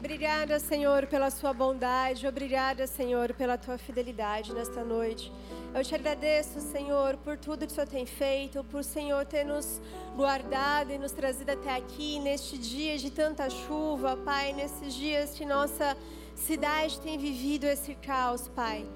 obrigada, Senhor, pela sua bondade. Obrigada, Senhor, pela tua fidelidade nesta noite. Eu te agradeço, Senhor, por tudo que o Senhor tem feito, por Senhor ter nos guardado e nos trazido até aqui neste dia de tanta chuva, Pai, nesses dias que nossa cidade tem vivido esse caos, Pai.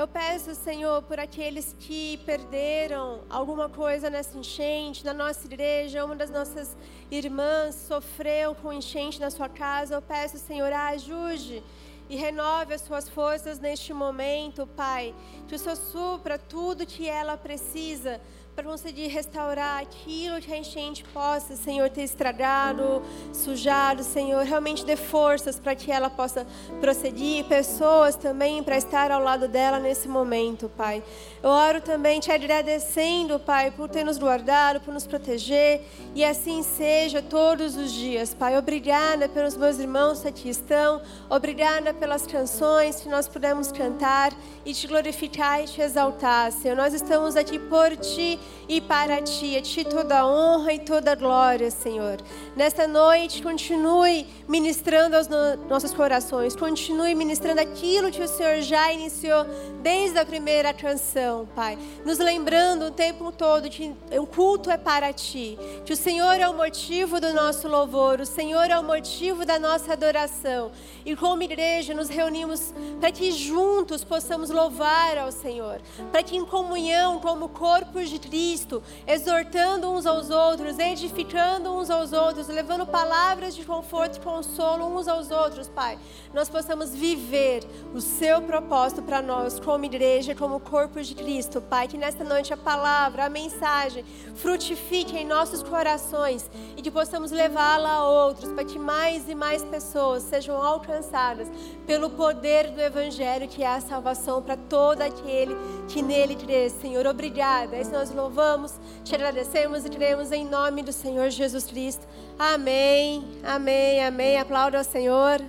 Eu peço, Senhor, por aqueles que perderam alguma coisa nessa enchente, na nossa igreja, uma das nossas irmãs sofreu com enchente na sua casa. Eu peço, Senhor, ajude e renove as suas forças neste momento, Pai. Que o Senhor supra tudo que ela precisa para conseguir restaurar aquilo que a enchente possa, Senhor, ter estragado, sujado, Senhor. Realmente dê forças para que ela possa prosseguir, pessoas também para estar ao lado dela nesse momento, Pai. Eu oro também te agradecendo, Pai, por ter nos guardado, por nos proteger, e assim seja todos os dias, Pai. Obrigada pelos meus irmãos que aqui estão, obrigada pelas canções que nós pudemos cantar e te glorificar e te exaltar, Senhor. Nós estamos aqui por ti e para ti. A ti toda honra e toda glória, Senhor. Nesta noite, continue ministrando aos nossos corações, continue ministrando aquilo que o Senhor já iniciou desde a primeira canção, Pai. Nos lembrando o tempo todo que o culto é para ti, que o Senhor é o motivo do nosso louvor, o Senhor é o motivo da nossa adoração. E como igreja, nos reunimos para que juntos possamos louvar ao Senhor, para que em comunhão, como corpo de Cristo, exortando uns aos outros, edificando uns aos outros, levando palavras de conforto e consolo uns aos outros, Pai, nós possamos viver o seu propósito para nós, como igreja, como corpo de Cristo, Pai. Que nesta noite a palavra, a mensagem, frutifique em nossos corações e que possamos levá-la a outros, para que mais e mais pessoas sejam alcançadas pelo poder do Evangelho, que é a salvação para todo aquele que nele crê. Senhor, obrigada. É isso nós louvamos, te agradecemos e cremos em nome do Senhor Jesus Cristo. Amém, amém, amém. Aplauda ao Senhor,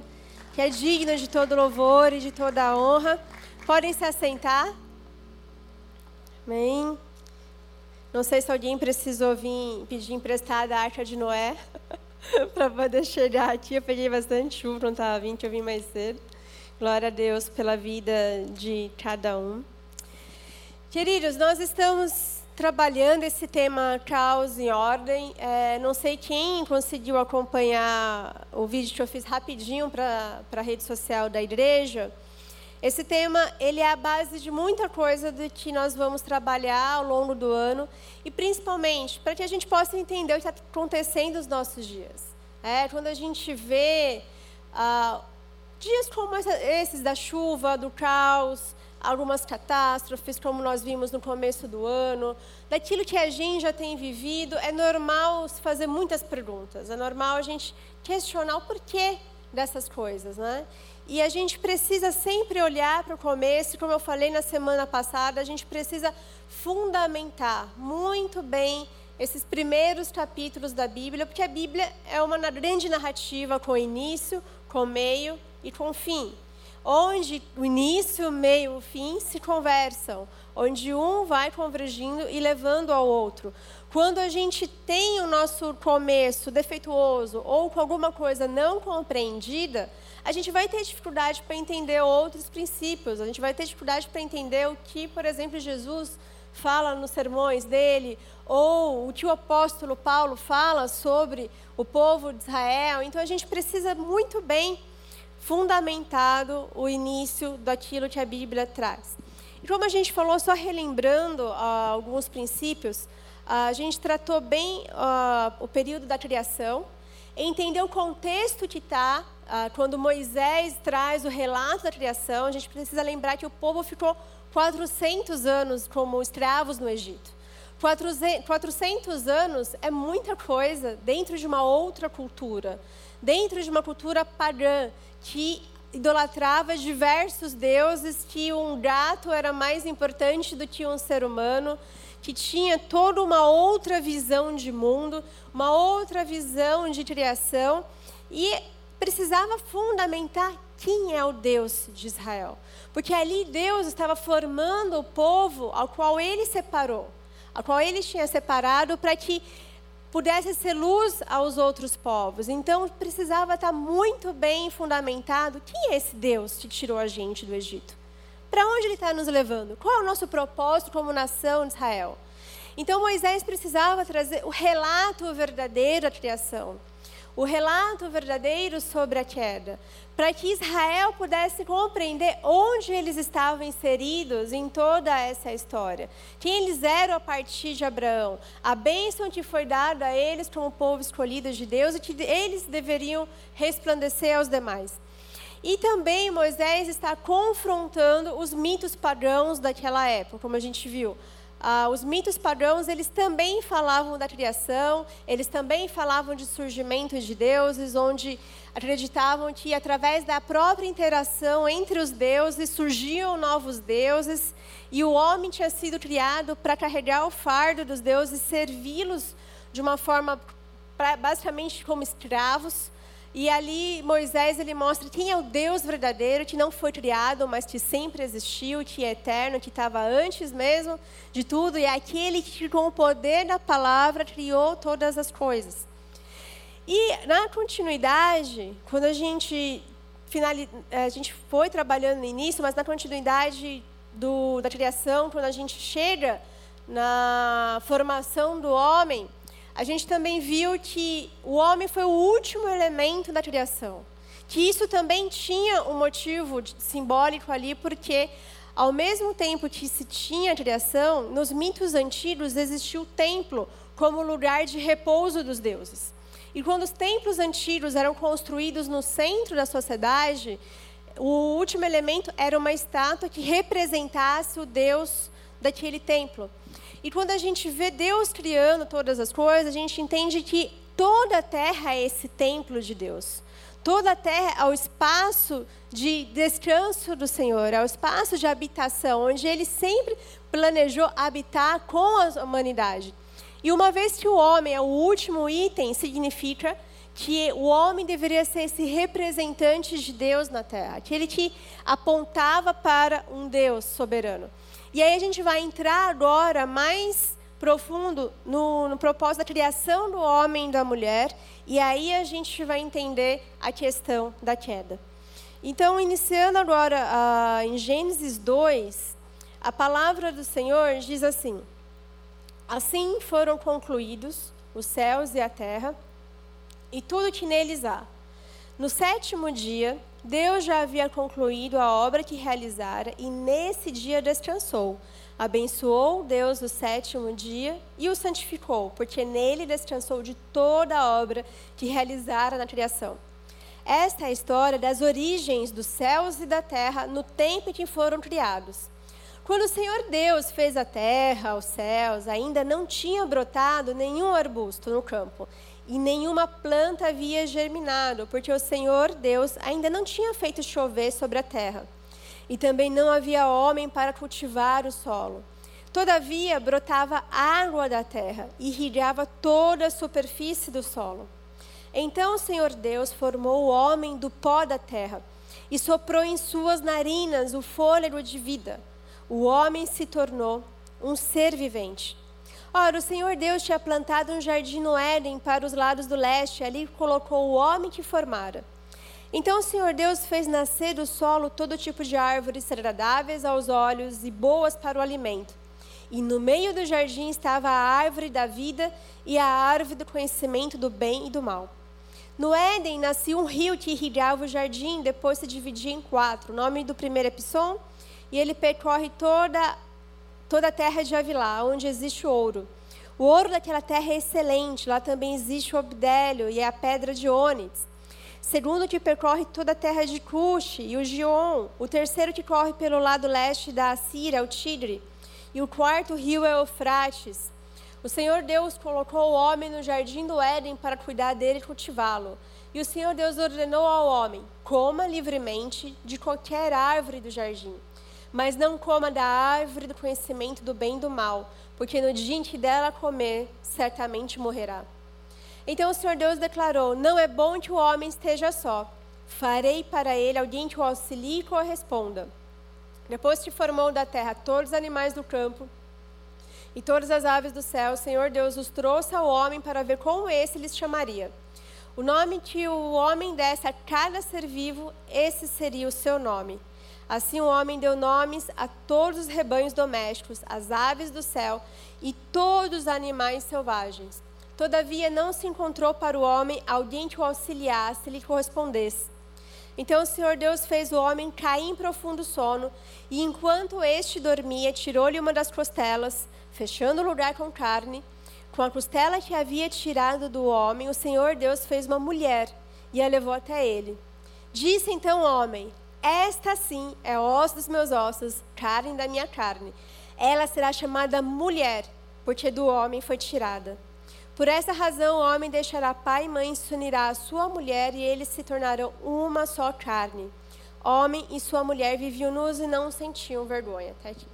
que é digno de todo louvor e de toda honra. Podem se assentar. Amém. Não sei se alguém precisou vir pedir emprestada a arca de Noé para poder chegar aqui. Eu peguei bastante chuva, não estava vindo, eu vim mais cedo. Glória a Deus pela vida de cada um. Queridos, nós estamos trabalhando esse tema caos em ordem. É, não sei quem conseguiu acompanhar o vídeo que eu fiz rapidinho para a rede social da igreja. Esse tema ele é a base de muita coisa do que nós vamos trabalhar ao longo do ano e principalmente para que a gente possa entender o que está acontecendo nos nossos dias. É, quando a gente vê ah, dias como esses da chuva, do caos, algumas catástrofes, como nós vimos no começo do ano, daquilo que a gente já tem vivido, é normal se fazer muitas perguntas, é normal a gente questionar o porquê dessas coisas, né? E a gente precisa sempre olhar para o começo, como eu falei na semana passada, a gente precisa fundamentar muito bem esses primeiros capítulos da Bíblia, porque a Bíblia é uma grande narrativa com início, com meio e com fim onde o início, o meio o fim se conversam, onde um vai convergindo e levando ao outro. Quando a gente tem o nosso começo defeituoso ou com alguma coisa não compreendida, a gente vai ter dificuldade para entender outros princípios, a gente vai ter dificuldade para entender o que, por exemplo, Jesus fala nos sermões dele, ou o que o apóstolo Paulo fala sobre o povo de Israel. Então a gente precisa muito bem fundamentado o início daquilo que a Bíblia traz. E como a gente falou, só relembrando uh, alguns princípios, a gente tratou bem uh, o período da criação, entendeu o contexto que está, quando Moisés traz o relato da criação, a gente precisa lembrar que o povo ficou 400 anos como escravos no Egito. 400 anos é muita coisa dentro de uma outra cultura, dentro de uma cultura pagã, que idolatrava diversos deuses, que um gato era mais importante do que um ser humano, que tinha toda uma outra visão de mundo, uma outra visão de criação e precisava fundamentar quem é o Deus de Israel. Porque ali Deus estava formando o povo ao qual ele separou, ao qual ele tinha separado para que pudesse ser luz aos outros povos. Então precisava estar muito bem fundamentado. Quem é esse Deus que tirou a gente do Egito? Para onde ele está nos levando? Qual é o nosso propósito como nação de Israel? Então Moisés precisava trazer o relato verdadeiro da criação o relato verdadeiro sobre a queda, para que Israel pudesse compreender onde eles estavam inseridos em toda essa história. Quem eles eram a partir de Abraão, a bênção que foi dada a eles como povo escolhido de Deus e que eles deveriam resplandecer aos demais. E também Moisés está confrontando os mitos pagãos daquela época, como a gente viu ah, os mitos pagãos, eles também falavam da criação, eles também falavam de surgimento de deuses, onde acreditavam que através da própria interação entre os deuses surgiam novos deuses, e o homem tinha sido criado para carregar o fardo dos deuses, servi-los de uma forma pra, basicamente como escravos. E ali Moisés ele mostra quem é o Deus verdadeiro, que não foi criado, mas que sempre existiu, que é eterno, que estava antes mesmo de tudo, e é aquele que com o poder da palavra criou todas as coisas. E na continuidade, quando a gente finaliz... a gente foi trabalhando no início, mas na continuidade do, da criação, quando a gente chega na formação do homem, a gente também viu que o homem foi o último elemento da criação. Que isso também tinha um motivo simbólico ali, porque ao mesmo tempo que se tinha a criação, nos mitos antigos existiu o templo como lugar de repouso dos deuses. E quando os templos antigos eram construídos no centro da sociedade, o último elemento era uma estátua que representasse o deus daquele templo. E quando a gente vê Deus criando todas as coisas, a gente entende que toda a terra é esse templo de Deus. Toda a terra é o espaço de descanso do Senhor, é o espaço de habitação, onde Ele sempre planejou habitar com a humanidade. E uma vez que o homem é o último item, significa que o homem deveria ser esse representante de Deus na terra, aquele que apontava para um Deus soberano. E aí a gente vai entrar agora mais profundo no, no, propósito da criação do homem e da mulher, e aí a gente vai entender a questão da queda. Então, iniciando agora uh, em Gênesis 2, a palavra do Senhor diz assim: Assim foram concluídos os céus e a terra, e tudo que neles há. No sétimo dia, Deus já havia concluído a obra que realizara e nesse dia descansou. Abençoou Deus o sétimo dia e o santificou, porque nele descansou de toda a obra que realizara na criação. Esta é a história das origens dos céus e da terra no tempo em que foram criados. Quando o Senhor Deus fez a terra, os céus, ainda não tinha brotado nenhum arbusto no campo e nenhuma planta havia germinado, porque o Senhor Deus ainda não tinha feito chover sobre a terra. E também não havia homem para cultivar o solo. Todavia brotava água da terra e irrigava toda a superfície do solo. Então o Senhor Deus formou o homem do pó da terra e soprou em suas narinas o fôlego de vida. O homem se tornou um ser vivente. Ora, o Senhor Deus tinha plantado um jardim no Éden para os lados do leste, ali colocou o homem que formara. Então o Senhor Deus fez nascer do solo todo tipo de árvores agradáveis aos olhos e boas para o alimento. E no meio do jardim estava a árvore da vida e a árvore do conhecimento do bem e do mal. No Éden nascia um rio que irrigava o jardim, depois se dividia em quatro. O nome do primeiro é Pisson, e ele percorre toda toda a terra de Avilá, onde existe ouro. O ouro daquela terra é excelente, lá também existe o obdélio e a pedra de ônix. Segundo que percorre toda a terra de Cuxi e o Gion. O terceiro que corre pelo lado leste da Assíria, é o Tigre. E o quarto rio é o Eufrates. O Senhor Deus colocou o homem no jardim do Éden para cuidar dele e cultivá-lo. E o Senhor Deus ordenou ao homem: coma livremente de qualquer árvore do jardim mas não coma da árvore do conhecimento do bem e do mal, porque no dia em que dela comer, certamente morrerá. Então o Senhor Deus declarou: Não é bom que o homem esteja só. Farei para ele alguém que o auxilie e corresponda. Depois que formou da terra todos os animais do campo e todas as aves do céu, o Senhor Deus os trouxe ao homem para ver como esse lhes chamaria. O nome que o homem desse a cada ser vivo, esse seria o seu nome. Assim o homem deu nomes a todos os rebanhos domésticos, as aves do céu e todos os animais selvagens. Todavia não se encontrou para o homem alguém que o auxiliasse e lhe correspondesse. Então o Senhor Deus fez o homem cair em profundo sono, e enquanto este dormia, tirou-lhe uma das costelas, fechando o lugar com carne. Com a costela que havia tirado do homem, o Senhor Deus fez uma mulher e a levou até ele. Disse então o homem: Esta sim é osso dos meus ossos, carne da minha carne. Ela será chamada mulher, porque do homem foi tirada. Por essa razão, o homem deixará pai e mãe se unirá à sua mulher, e eles se tornarão uma só carne. Homem e sua mulher viviam nus e não sentiam vergonha. Até aqui.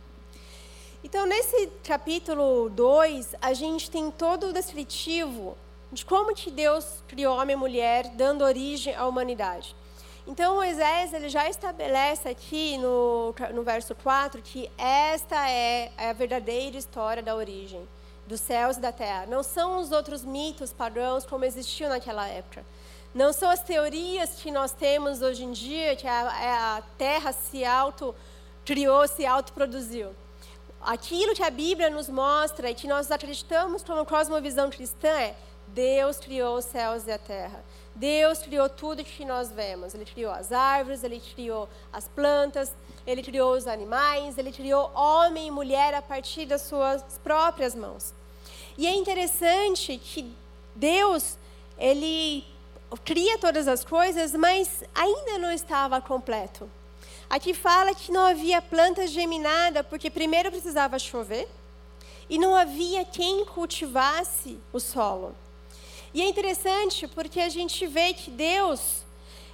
Então, nesse capítulo 2, a gente tem todo o descritivo de como que Deus criou homem e mulher, dando origem à humanidade. Então, Moisés ele já estabelece aqui no, no verso 4 que esta é a verdadeira história da origem dos céus e da terra. Não são os outros mitos padrões como existiam naquela época. Não são as teorias que nós temos hoje em dia, que a, é a terra se auto-criou, se autoproduziu. Aquilo que a Bíblia nos mostra e que nós acreditamos como cosmovisão cristã é Deus criou os céus e a terra. Deus criou tudo que nós vemos. Ele criou as árvores, ele criou as plantas, ele criou os animais, ele criou homem e mulher a partir das suas próprias mãos. E é interessante que Deus, ele cria todas as coisas, mas ainda não estava completo. Aqui fala que não havia planta geminada, porque primeiro precisava chover, e não havia quem cultivasse o solo. E é interessante porque a gente vê que Deus,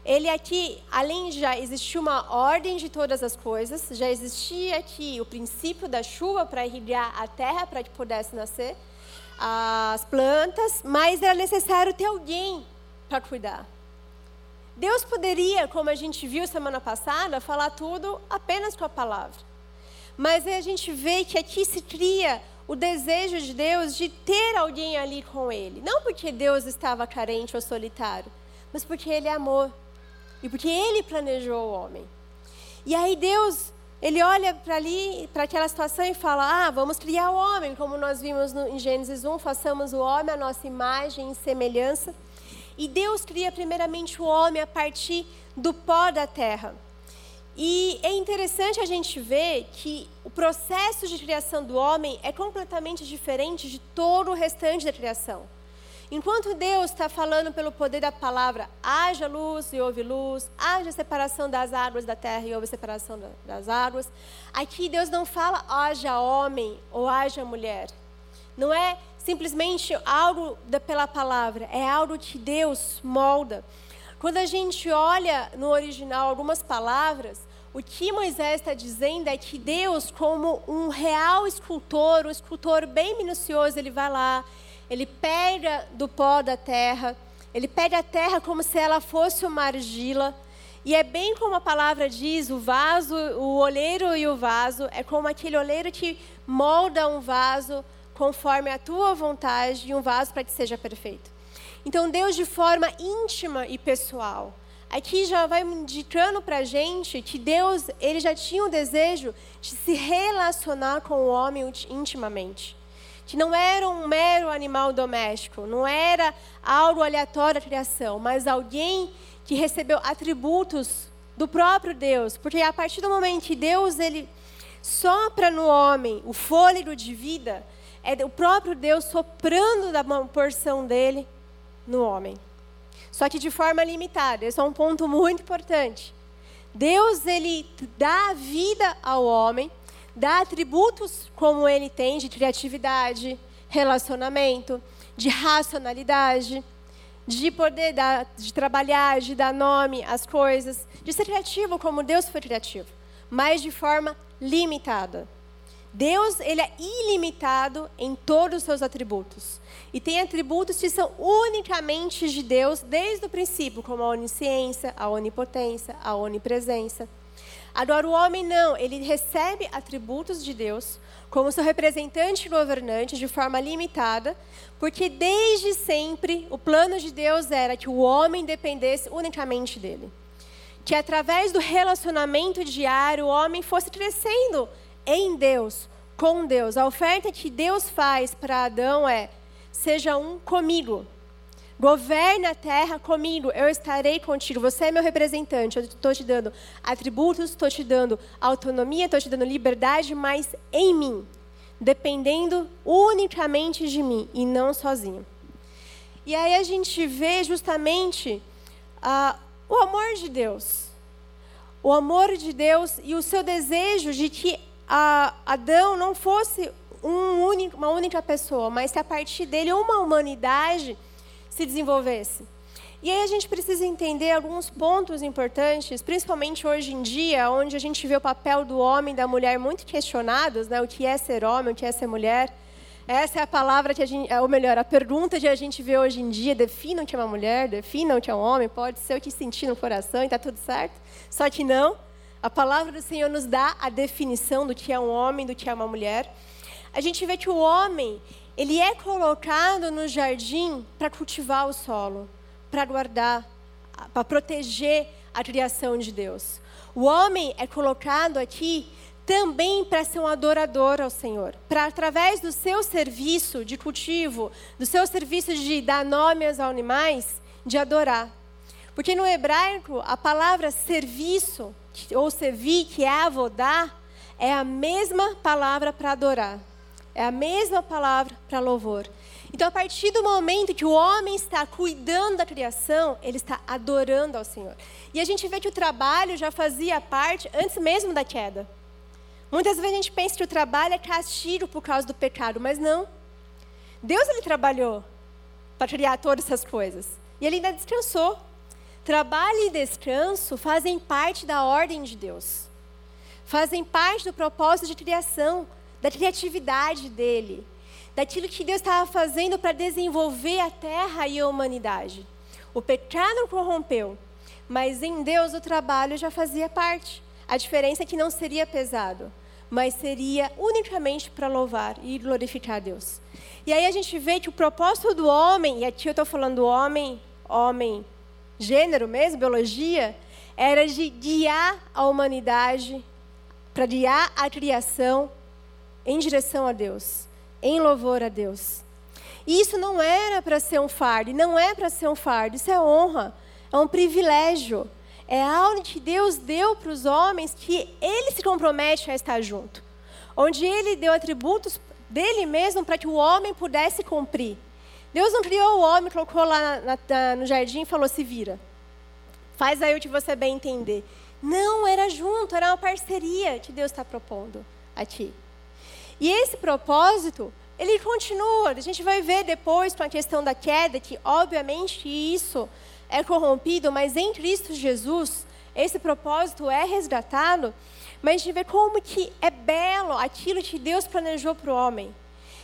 ele aqui, além já existir uma ordem de todas as coisas, já existia aqui o princípio da chuva para irrigar a terra para que pudesse nascer as plantas, mas era necessário ter alguém para cuidar. Deus poderia, como a gente viu semana passada, falar tudo apenas com a palavra. Mas a gente vê que aqui se cria o desejo de Deus de ter alguém ali com ele. Não porque Deus estava carente ou solitário, mas porque ele amor. E porque ele planejou o homem. E aí Deus ele olha para ali, para aquela situação e fala: Ah, vamos criar o homem, como nós vimos no, em Gênesis 1, façamos o homem a nossa imagem e semelhança. E Deus cria primeiramente o homem a partir do pó da terra. E é interessante a gente ver que o processo de criação do homem é completamente diferente de todo o restante da criação. Enquanto Deus está falando pelo poder da palavra, haja luz e houve luz, haja separação das águas da terra e houve separação das águas, aqui Deus não fala haja homem ou haja mulher. Não é simplesmente algo pela palavra, é algo que Deus molda. Quando a gente olha no original algumas palavras, o que Moisés está dizendo é que Deus, como um real escultor, um escultor bem minucioso, ele vai lá, ele pega do pó da terra, ele pega a terra como se ela fosse uma argila. E é bem como a palavra diz: o vaso, o oleiro e o vaso, é como aquele oleiro que molda um vaso conforme a tua vontade e um vaso para que seja perfeito. Então, Deus, de forma íntima e pessoal, aqui já vai indicando para a gente que Deus ele já tinha o desejo de se relacionar com o homem intimamente. Que não era um mero animal doméstico, não era algo aleatório da criação, mas alguém que recebeu atributos do próprio Deus, porque a partir do momento que Deus ele sopra no homem o fôlego de vida, é o próprio Deus soprando da porção dele no homem. Só que de forma limitada. Esse é um ponto muito importante. Deus ele dá vida ao homem dá atributos como ele tem de criatividade, relacionamento, de racionalidade, de poder dar, de trabalhar, de dar nome às coisas, de ser criativo como Deus foi criativo, mas de forma limitada. Deus ele é ilimitado em todos os seus atributos. E tem atributos que são unicamente de Deus desde o princípio, como a onisciência, a onipotência, a onipresença. Agora, o homem não, ele recebe atributos de Deus como seu representante governante de forma limitada, porque desde sempre o plano de Deus era que o homem dependesse unicamente dele. Que através do relacionamento diário o homem fosse crescendo em Deus, com Deus. A oferta que Deus faz para Adão é: seja um comigo. Governe a terra comigo, eu estarei contigo. Você é meu representante. Eu estou te dando atributos, estou te dando autonomia, estou te dando liberdade, mas em mim, dependendo unicamente de mim e não sozinho. E aí a gente vê justamente uh, o amor de Deus. O amor de Deus e o seu desejo de que uh, Adão não fosse um único, uma única pessoa, mas que a partir dele uma humanidade se desenvolvesse. E aí a gente precisa entender alguns pontos importantes, principalmente hoje em dia, onde a gente vê o papel do homem e da mulher muito questionados, né? O que é ser homem, o que é ser mulher. Essa é a palavra que a gente, ou melhor, a pergunta que a gente vê hoje em dia, definam o que é uma mulher, definam o que é um homem, pode ser o que sentir no coração e está tudo certo. Só que não. A palavra do Senhor nos dá a definição do que é um homem, do que é uma mulher. A gente vê que o homem, ele é colocado no jardim para cultivar o solo, para guardar, para proteger a criação de Deus. O homem é colocado aqui também para ser um adorador ao Senhor, para através do seu serviço de cultivo, do seu serviço de dar nome aos animais, de adorar. Porque no hebraico a palavra serviço ou servir, que é avodar, é a mesma palavra para adorar. É a mesma palavra para louvor. Então, a partir do momento que o homem está cuidando da criação, ele está adorando ao Senhor. E a gente vê que o trabalho já fazia parte antes mesmo da queda. Muitas vezes a gente pensa que o trabalho é castigo por causa do pecado, mas não. Deus ele trabalhou para criar todas essas coisas. E ele ainda descansou. Trabalho e descanso fazem parte da ordem de Deus. Fazem parte do propósito de criação da criatividade dele, daquilo que Deus estava fazendo para desenvolver a terra e a humanidade. O pecado corrompeu, mas em Deus o trabalho já fazia parte. A diferença é que não seria pesado, mas seria unicamente para louvar e glorificar Deus. E aí a gente vê que o propósito do homem, e aqui eu estou falando homem, homem, gênero mesmo, biologia, era de guiar a humanidade, para guiar a criação em direção a Deus, em louvor a Deus. E isso não era para ser um fardo, não é para ser um fardo, isso é honra, é um privilégio. É algo que Deus deu para os homens que ele se compromete a estar junto. Onde ele deu atributos dele mesmo para que o homem pudesse cumprir. Deus não criou o homem, colocou lá na, na, no jardim e falou: se vira. Faz aí o que você bem entender. Não, era junto, era uma parceria que Deus está propondo a ti. E esse propósito, ele continua. A gente vai ver depois com a questão da queda, que obviamente isso é corrompido, mas em Cristo Jesus, esse propósito é resgatado. Mas a gente vê como que é belo aquilo que Deus planejou para o homem.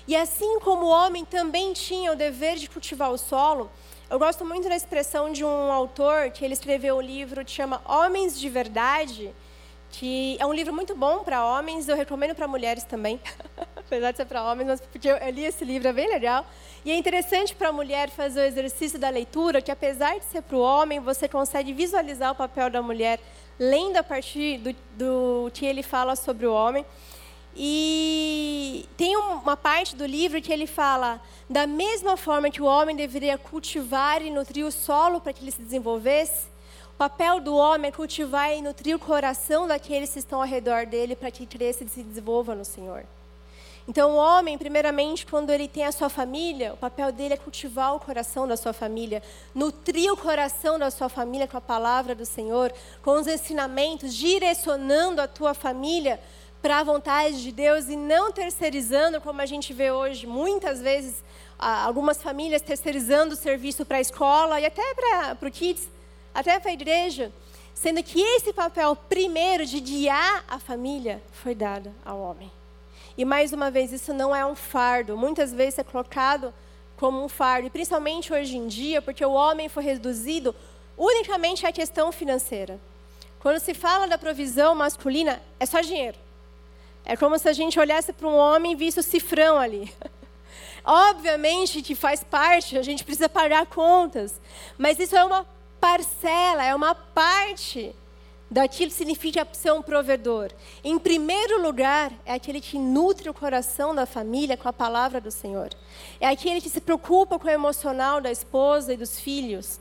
E assim como o homem também tinha o dever de cultivar o solo, eu gosto muito da expressão de um autor que ele escreveu um livro que chama Homens de Verdade, que é um livro muito bom para homens, eu recomendo para mulheres também, apesar de ser para homens, mas porque eu li esse livro, é bem legal. E é interessante para a mulher fazer o exercício da leitura, que apesar de ser para o homem, você consegue visualizar o papel da mulher, lendo a partir do, do que ele fala sobre o homem. E tem uma parte do livro que ele fala da mesma forma que o homem deveria cultivar e nutrir o solo para que ele se desenvolvesse, papel do homem é cultivar e nutrir o coração daqueles que estão ao redor dele para que cresça e se desenvolva no Senhor. Então, o homem, primeiramente, quando ele tem a sua família, o papel dele é cultivar o coração da sua família, nutrir o coração da sua família com a palavra do Senhor, com os ensinamentos, direcionando a tua família para a vontade de Deus e não terceirizando, como a gente vê hoje, muitas vezes, algumas famílias terceirizando o serviço para a escola e até para o kids até para a igreja, sendo que esse papel primeiro de guiar a família foi dado ao homem. E mais uma vez, isso não é um fardo, muitas vezes é colocado como um fardo, e principalmente hoje em dia, porque o homem foi reduzido unicamente à questão financeira. Quando se fala da provisão masculina, é só dinheiro. É como se a gente olhasse para um homem e visse o cifrão ali. Obviamente que faz parte, a gente precisa pagar contas, mas isso é uma parcela, é uma parte daquilo que significa ser um provedor. Em primeiro lugar, é aquele que nutre o coração da família com a palavra do Senhor. É aquele que se preocupa com o emocional da esposa e dos filhos.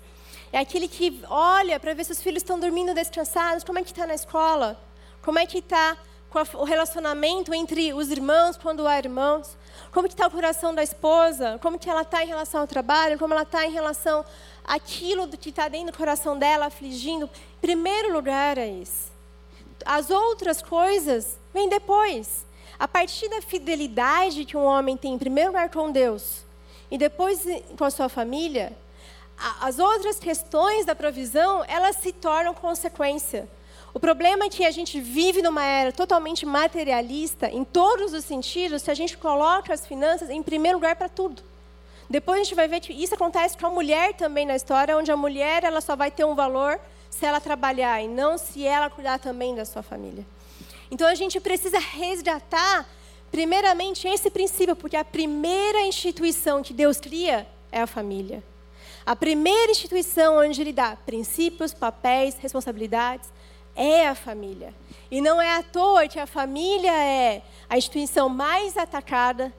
É aquele que olha para ver se os filhos estão dormindo descansados, como é que está na escola, como é que está o relacionamento entre os irmãos quando há irmãos, como está o coração da esposa, como que ela está em relação ao trabalho, como ela está em relação àquilo que está dentro do coração dela, afligindo. Em primeiro lugar é isso. As outras coisas vêm depois. A partir da fidelidade que um homem tem, em primeiro lugar com Deus, e depois com a sua família, as outras questões da provisão, elas se tornam consequência. O problema é que a gente vive numa era totalmente materialista, em todos os sentidos, se a gente coloca as finanças em primeiro lugar para tudo. Depois a gente vai ver que isso acontece com a mulher também na história, onde a mulher ela só vai ter um valor se ela trabalhar e não se ela cuidar também da sua família. Então a gente precisa resgatar, primeiramente, esse princípio, porque a primeira instituição que Deus cria é a família. A primeira instituição onde Ele dá princípios, papéis, responsabilidades, é a família. E não é à toa que a família é a instituição mais atacada.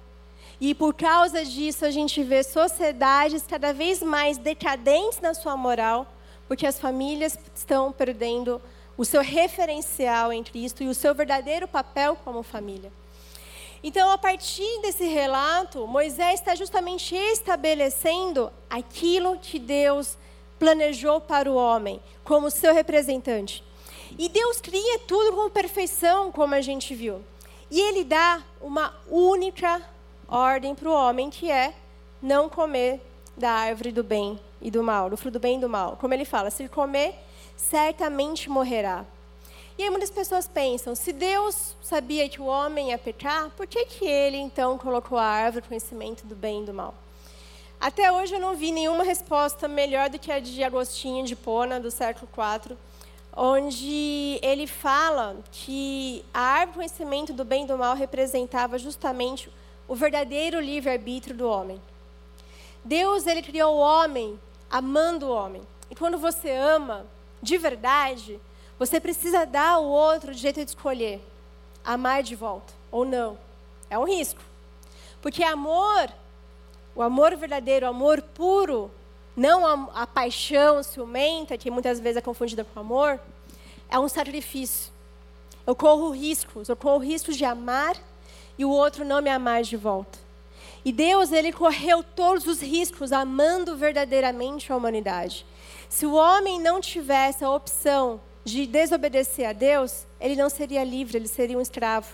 E por causa disso a gente vê sociedades cada vez mais decadentes na sua moral, porque as famílias estão perdendo o seu referencial em Cristo e o seu verdadeiro papel como família. Então, a partir desse relato, Moisés está justamente estabelecendo aquilo que Deus planejou para o homem, como seu representante. E Deus cria tudo com perfeição, como a gente viu. E Ele dá uma única ordem para o homem, que é não comer da árvore do bem e do mal, do fruto do bem e do mal. Como ele fala, se comer, certamente morrerá. E aí muitas pessoas pensam, se Deus sabia que o homem ia pecar, por que, que ele então colocou a árvore do conhecimento do bem e do mal? Até hoje eu não vi nenhuma resposta melhor do que a de Agostinho de Pona, do século IV, onde ele fala que a árvore do conhecimento do bem e do mal representava justamente o verdadeiro livre-arbítrio do homem. Deus ele criou o homem amando o homem. E quando você ama de verdade, você precisa dar ao outro o jeito de escolher amar de volta ou não. É um risco. Porque amor, o amor verdadeiro, o amor puro, não a, a paixão ciumenta, que muitas vezes é confundida com amor, é um sacrifício. Eu corro riscos, eu corro riscos de amar e o outro não me amar de volta. E Deus, ele correu todos os riscos amando verdadeiramente a humanidade. Se o homem não tivesse a opção de desobedecer a Deus, ele não seria livre, ele seria um escravo.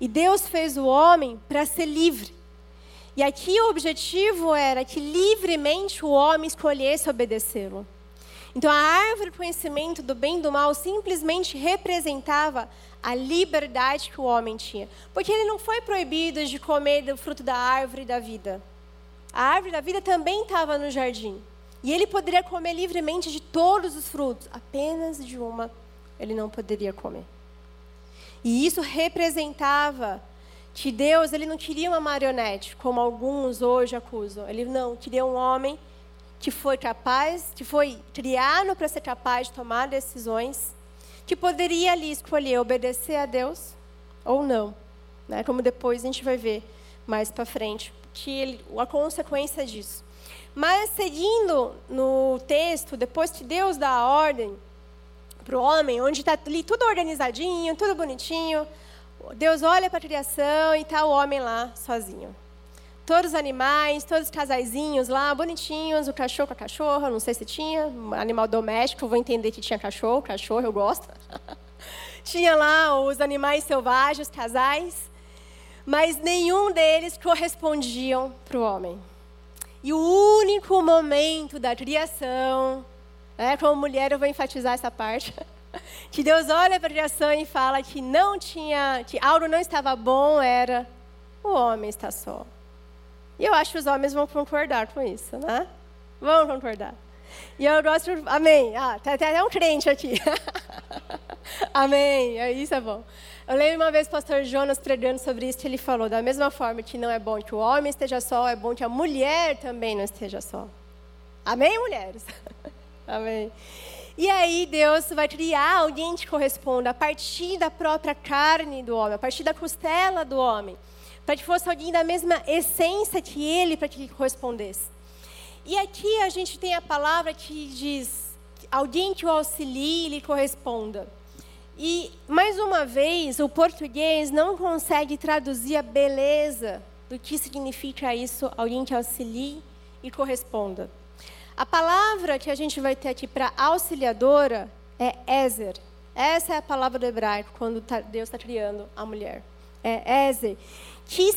E Deus fez o homem para ser livre. E aqui o objetivo era que livremente o homem escolhesse obedecê-lo. Então a árvore do conhecimento do bem e do mal simplesmente representava a liberdade que o homem tinha. Porque ele não foi proibido de comer do fruto da árvore da vida. A árvore da vida também estava no jardim. E ele poderia comer livremente de todos os frutos, apenas de uma ele não poderia comer. E isso representava que Deus ele não queria uma marionete, como alguns hoje acusam. Ele não queria um homem que foi capaz, que foi criado para ser capaz de tomar decisões, que poderia ali escolher obedecer a Deus ou não, né? Como depois a gente vai ver mais para frente, que ele, a consequência disso. Mas seguindo no texto, depois que Deus dá a ordem para o homem, onde está ali tudo organizadinho, tudo bonitinho. Deus olha para a criação e está o homem lá sozinho. Todos os animais, todos os casaizinhos lá, bonitinhos, o cachorro com a cachorra, não sei se tinha, animal doméstico, vou entender que tinha cachorro, cachorro eu gosto. tinha lá os animais selvagens, casais, mas nenhum deles correspondiam para o homem. E o único momento da criação, é, como mulher, eu vou enfatizar essa parte. Que Deus olha para a criação e fala que não tinha, que algo não estava bom, era o homem está só. E eu acho que os homens vão concordar com isso, né? Vão concordar. E eu gosto. Amém. Ah, tem até um crente aqui. Amém. É, isso é bom. Eu lembro uma vez o pastor Jonas pregando sobre isso, que ele falou: da mesma forma que não é bom que o homem esteja só, é bom que a mulher também não esteja só. Amém, mulheres? Amém. E aí Deus vai criar alguém que corresponda a partir da própria carne do homem, a partir da costela do homem, para que fosse alguém da mesma essência que ele, para que correspondesse. E aqui a gente tem a palavra que diz alguém que o auxilie e lhe corresponda. E, mais uma vez, o português não consegue traduzir a beleza do que significa isso, alguém que auxilie e corresponda. A palavra que a gente vai ter aqui para auxiliadora é Ezer. Essa é a palavra do hebraico quando tá, Deus está criando a mulher. É Ezer. Que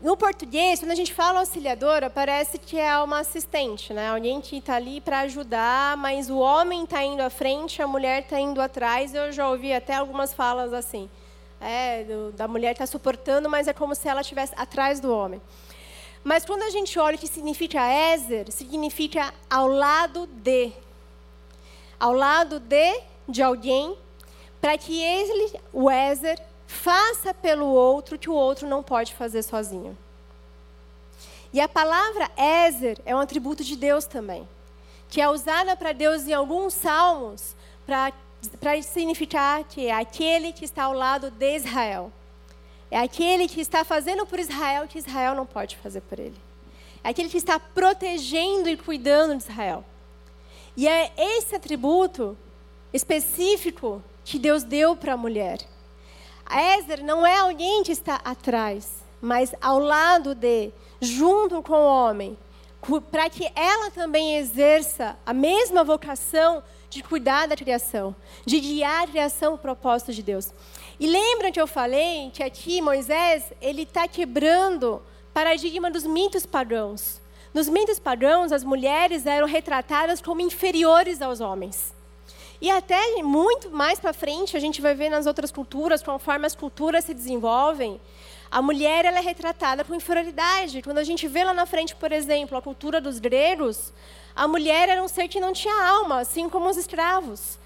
no português, quando a gente fala auxiliadora, parece que é uma assistente, né? Alguém que está ali para ajudar, mas o homem está indo à frente, a mulher está indo atrás. Eu já ouvi até algumas falas assim. É, do, da mulher está suportando, mas é como se ela estivesse atrás do homem. Mas quando a gente olha o que significa Ezer, significa ao lado de. Ao lado de, de alguém, para que ele, o Ezer, faça pelo outro que o outro não pode fazer sozinho. E a palavra Ezer é um atributo de Deus também, que é usada para Deus em alguns salmos para significar que é aquele que está ao lado de Israel. É aquele que está fazendo por Israel o que Israel não pode fazer por ele. É aquele que está protegendo e cuidando de Israel. E é esse atributo específico que Deus deu para a mulher. A não é alguém que está atrás, mas ao lado de, junto com o homem, para que ela também exerça a mesma vocação de cuidar da criação, de guiar a criação o propósito de Deus. E lembra que eu falei que aqui Moisés ele está quebrando paradigma dos mitos pagãos. Nos mitos pagãos, as mulheres eram retratadas como inferiores aos homens. E até muito mais para frente, a gente vai ver nas outras culturas, conforme as culturas se desenvolvem, a mulher ela é retratada com inferioridade. Quando a gente vê lá na frente, por exemplo, a cultura dos gregos, a mulher era um ser que não tinha alma, assim como os escravos.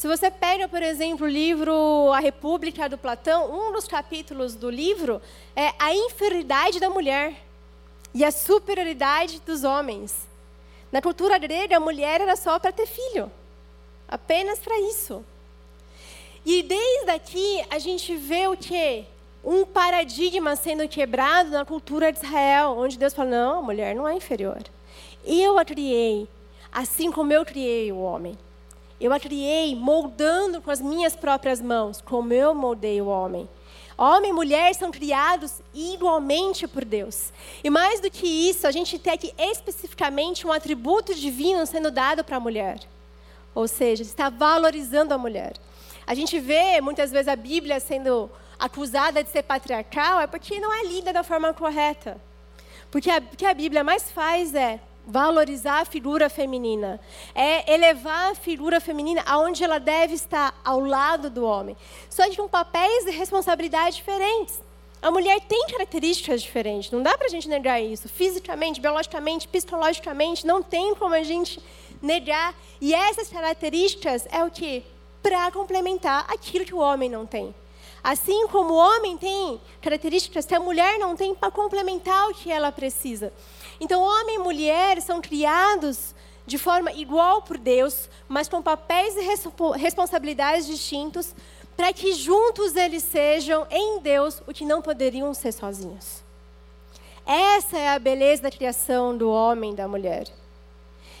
Se você pega, por exemplo, o livro A República do Platão, um dos capítulos do livro é a inferioridade da mulher e a superioridade dos homens. Na cultura grega, a mulher era só para ter filho, apenas para isso. E desde aqui a gente vê o que? Um paradigma sendo quebrado na cultura de Israel, onde Deus fala: não, a mulher não é inferior. Eu a criei, assim como eu criei o homem. Eu a criei moldando com as minhas próprias mãos, como eu moldei o homem. Homem e mulher são criados igualmente por Deus. E mais do que isso, a gente tem aqui especificamente um atributo divino sendo dado para a mulher. Ou seja, está valorizando a mulher. A gente vê muitas vezes a Bíblia sendo acusada de ser patriarcal, é porque não é lida da forma correta. Porque o que a Bíblia mais faz é valorizar a figura feminina, é elevar a figura feminina aonde ela deve estar, ao lado do homem. Só que com papéis e responsabilidades diferentes. A mulher tem características diferentes, não dá para a gente negar isso. Fisicamente, biologicamente, psicologicamente, não tem como a gente negar. E essas características é o que? Para complementar aquilo que o homem não tem. Assim como o homem tem características que a mulher não tem para complementar o que ela precisa. Então, homem e mulher são criados de forma igual por Deus, mas com papéis e responsabilidades distintos, para que juntos eles sejam em Deus o que não poderiam ser sozinhos. Essa é a beleza da criação do homem e da mulher.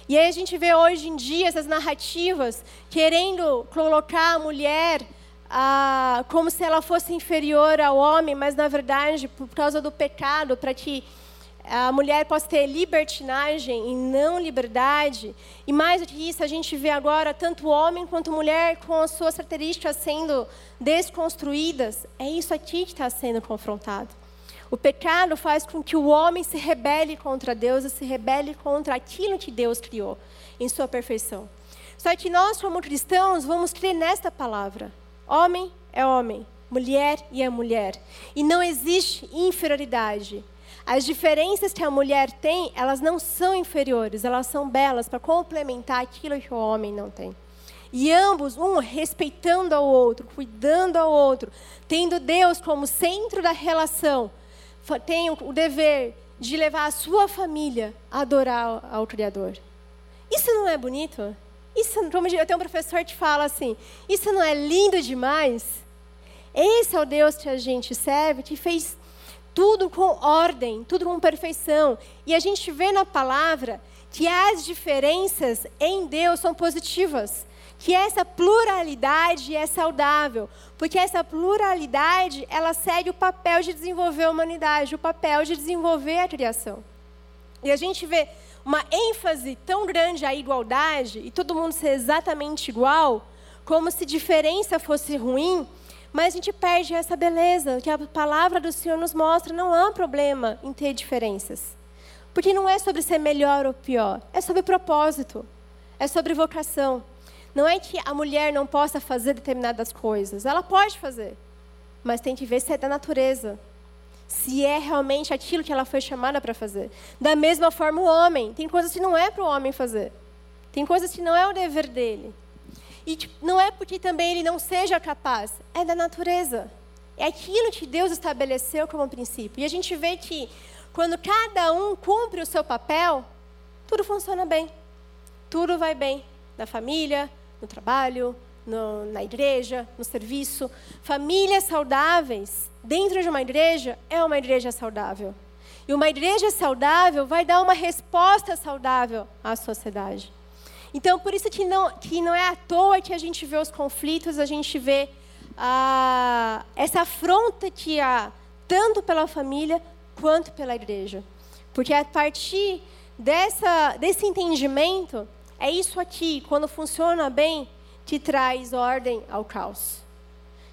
E aí a gente vê hoje em dia essas narrativas querendo colocar a mulher ah, como se ela fosse inferior ao homem, mas na verdade, por causa do pecado, para que a mulher possa ter libertinagem e não liberdade. E mais do que isso, a gente vê agora tanto homem quanto mulher com as suas características sendo desconstruídas. É isso aqui que está sendo confrontado. O pecado faz com que o homem se rebele contra Deus e se rebele contra aquilo que Deus criou em sua perfeição. Só que nós, como cristãos, vamos crer nesta palavra: homem é homem, mulher é mulher. E não existe inferioridade. As diferenças que a mulher tem, elas não são inferiores, elas são belas para complementar aquilo que o homem não tem. E ambos, um respeitando ao outro, cuidando ao outro, tendo Deus como centro da relação, tem o dever de levar a sua família a adorar ao Criador. Isso não é bonito? Isso, como eu tenho um professor que fala assim, isso não é lindo demais? Esse é o Deus que a gente serve, que fez tudo com ordem, tudo com perfeição. E a gente vê na palavra que as diferenças em Deus são positivas que essa pluralidade é saudável, porque essa pluralidade ela segue o papel de desenvolver a humanidade, o papel de desenvolver a criação. E a gente vê uma ênfase tão grande à igualdade e todo mundo ser exatamente igual, como se diferença fosse ruim, mas a gente perde essa beleza que a palavra do Senhor nos mostra, não há problema em ter diferenças. Porque não é sobre ser melhor ou pior, é sobre propósito, é sobre vocação. Não é que a mulher não possa fazer determinadas coisas. Ela pode fazer. Mas tem que ver se é da natureza. Se é realmente aquilo que ela foi chamada para fazer. Da mesma forma, o homem. Tem coisas que não é para o homem fazer. Tem coisas que não é o dever dele. E tipo, não é porque também ele não seja capaz. É da natureza. É aquilo que Deus estabeleceu como princípio. E a gente vê que quando cada um cumpre o seu papel, tudo funciona bem. Tudo vai bem. Na família, no trabalho, no, na igreja, no serviço. Famílias saudáveis dentro de uma igreja é uma igreja saudável. E uma igreja saudável vai dar uma resposta saudável à sociedade. Então, por isso que não, que não é à toa que a gente vê os conflitos, a gente vê ah, essa afronta que há, tanto pela família quanto pela igreja. Porque a partir dessa, desse entendimento, é isso aqui, quando funciona bem, que traz ordem ao caos.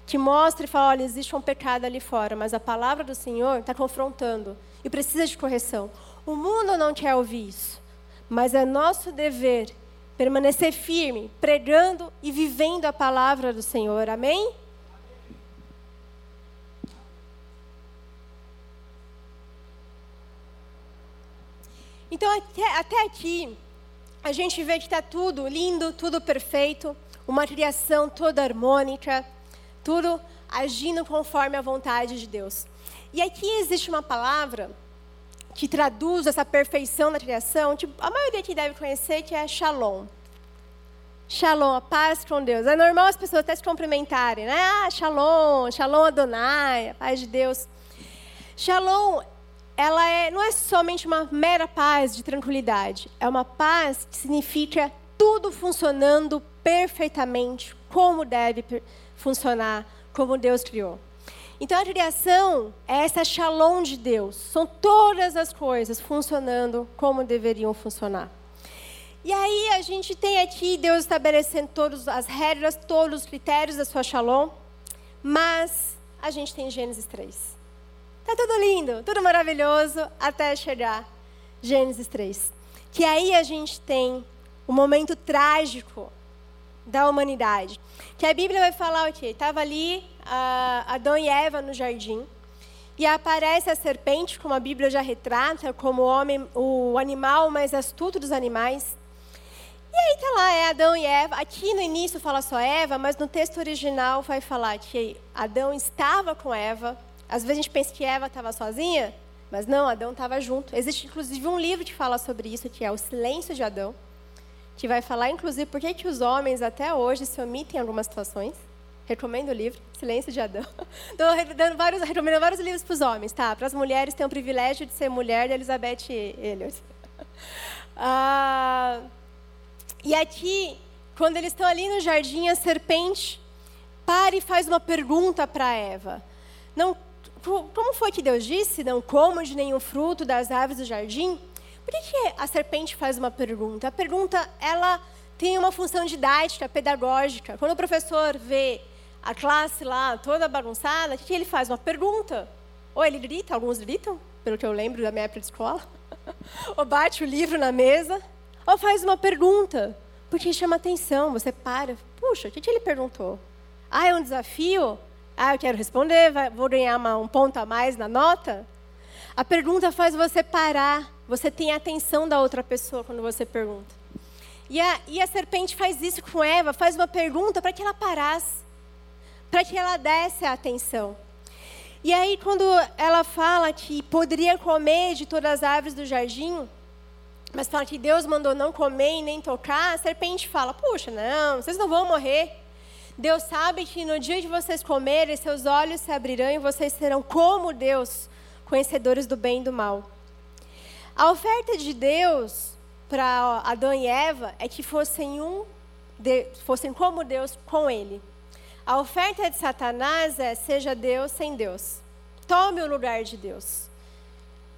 Que mostra e fala: olha, existe um pecado ali fora, mas a palavra do Senhor está confrontando e precisa de correção. O mundo não quer ouvir isso, mas é nosso dever permanecer firme, pregando e vivendo a palavra do Senhor. Amém? Então, até, até aqui, a gente vê que está tudo lindo, tudo perfeito, uma criação toda harmônica, tudo agindo conforme a vontade de Deus. E aqui existe uma palavra que traduz essa perfeição da criação, que a maioria aqui deve conhecer, que é shalom. Shalom, a paz com Deus. É normal as pessoas até se cumprimentarem, né? Ah, shalom, shalom Adonai, a paz de Deus. Shalom ela é, não é somente uma mera paz de tranquilidade, é uma paz que significa tudo funcionando perfeitamente como deve funcionar, como Deus criou. Então a criação é essa shalom de Deus, são todas as coisas funcionando como deveriam funcionar. E aí a gente tem aqui Deus estabelecendo todas as regras, todos os critérios da sua shalom, mas a gente tem Gênesis 3. Tá tudo lindo, tudo maravilhoso, até chegar Gênesis 3. Que aí a gente tem o um momento trágico da humanidade. Que a Bíblia vai falar o quê? Estava ali Adão e Eva no jardim. E aparece a serpente, como a Bíblia já retrata, como o homem, o animal mais astuto dos animais. E aí tá lá, é Adão e Eva. Aqui no início fala só Eva, mas no texto original vai falar que Adão estava com Eva, às vezes a gente pensa que Eva estava sozinha, mas não, Adão estava junto. Existe inclusive um livro que fala sobre isso, que é O Silêncio de Adão, que vai falar inclusive por que, que os homens até hoje se omitem em algumas situações. Recomendo o livro, Silêncio de Adão. Estou vários, recomendando vários livros para os homens, tá? Para as mulheres tem o privilégio de ser mulher de Elizabeth Elliot. Ah, e aqui, quando eles estão ali no jardim, a serpente para e faz uma pergunta para Eva. Não como foi que Deus disse, não coma de nenhum fruto das árvores do jardim? Por que, que a serpente faz uma pergunta? A pergunta, ela tem uma função didática, pedagógica. Quando o professor vê a classe lá toda bagunçada, o que, ele faz? Uma pergunta. Ou ele grita, alguns gritam, pelo que eu lembro da minha época de escola. ou bate o livro na mesa. Ou faz uma pergunta, porque chama atenção. Você para, puxa, o que ele perguntou? Ah, é um desafio? Ah, eu quero responder, vou ganhar uma, um ponto a mais na nota? A pergunta faz você parar. Você tem a atenção da outra pessoa quando você pergunta. E a, e a serpente faz isso com Eva, faz uma pergunta para que ela parasse, para que ela desse a atenção. E aí, quando ela fala que poderia comer de todas as árvores do jardim, mas fala que Deus mandou não comer e nem tocar, a serpente fala: Puxa, não, vocês não vão morrer. Deus sabe que no dia de vocês comerem, seus olhos se abrirão e vocês serão como Deus, conhecedores do bem e do mal. A oferta de Deus para Adão e Eva é que fossem um, de, fossem como Deus com ele. A oferta de Satanás é seja Deus sem Deus. Tome o lugar de Deus.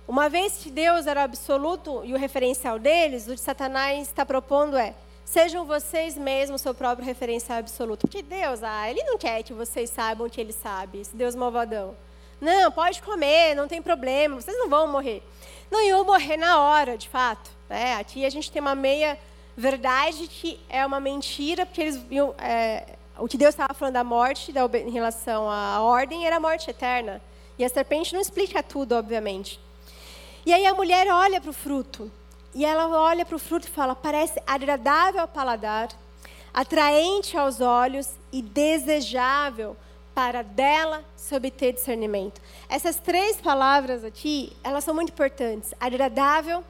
Uma vez que Deus era absoluto e o referencial deles, o de Satanás está propondo é: sejam vocês mesmos seu próprio referencial absoluto. Porque Deus, ah, ele não quer que vocês saibam o que ele sabe, esse Deus malvadão. Não, pode comer, não tem problema, vocês não vão morrer. Não iam morrer na hora, de fato. Né? Aqui a gente tem uma meia verdade que é uma mentira, porque eles viam, é, o que Deus estava falando da morte da, em relação à ordem era a morte eterna. E a serpente não explica tudo, obviamente. E aí a mulher olha para o fruto. E ela olha para o fruto e fala: parece agradável ao paladar, atraente aos olhos e desejável para dela se obter discernimento. Essas três palavras aqui, elas são muito importantes: agradável,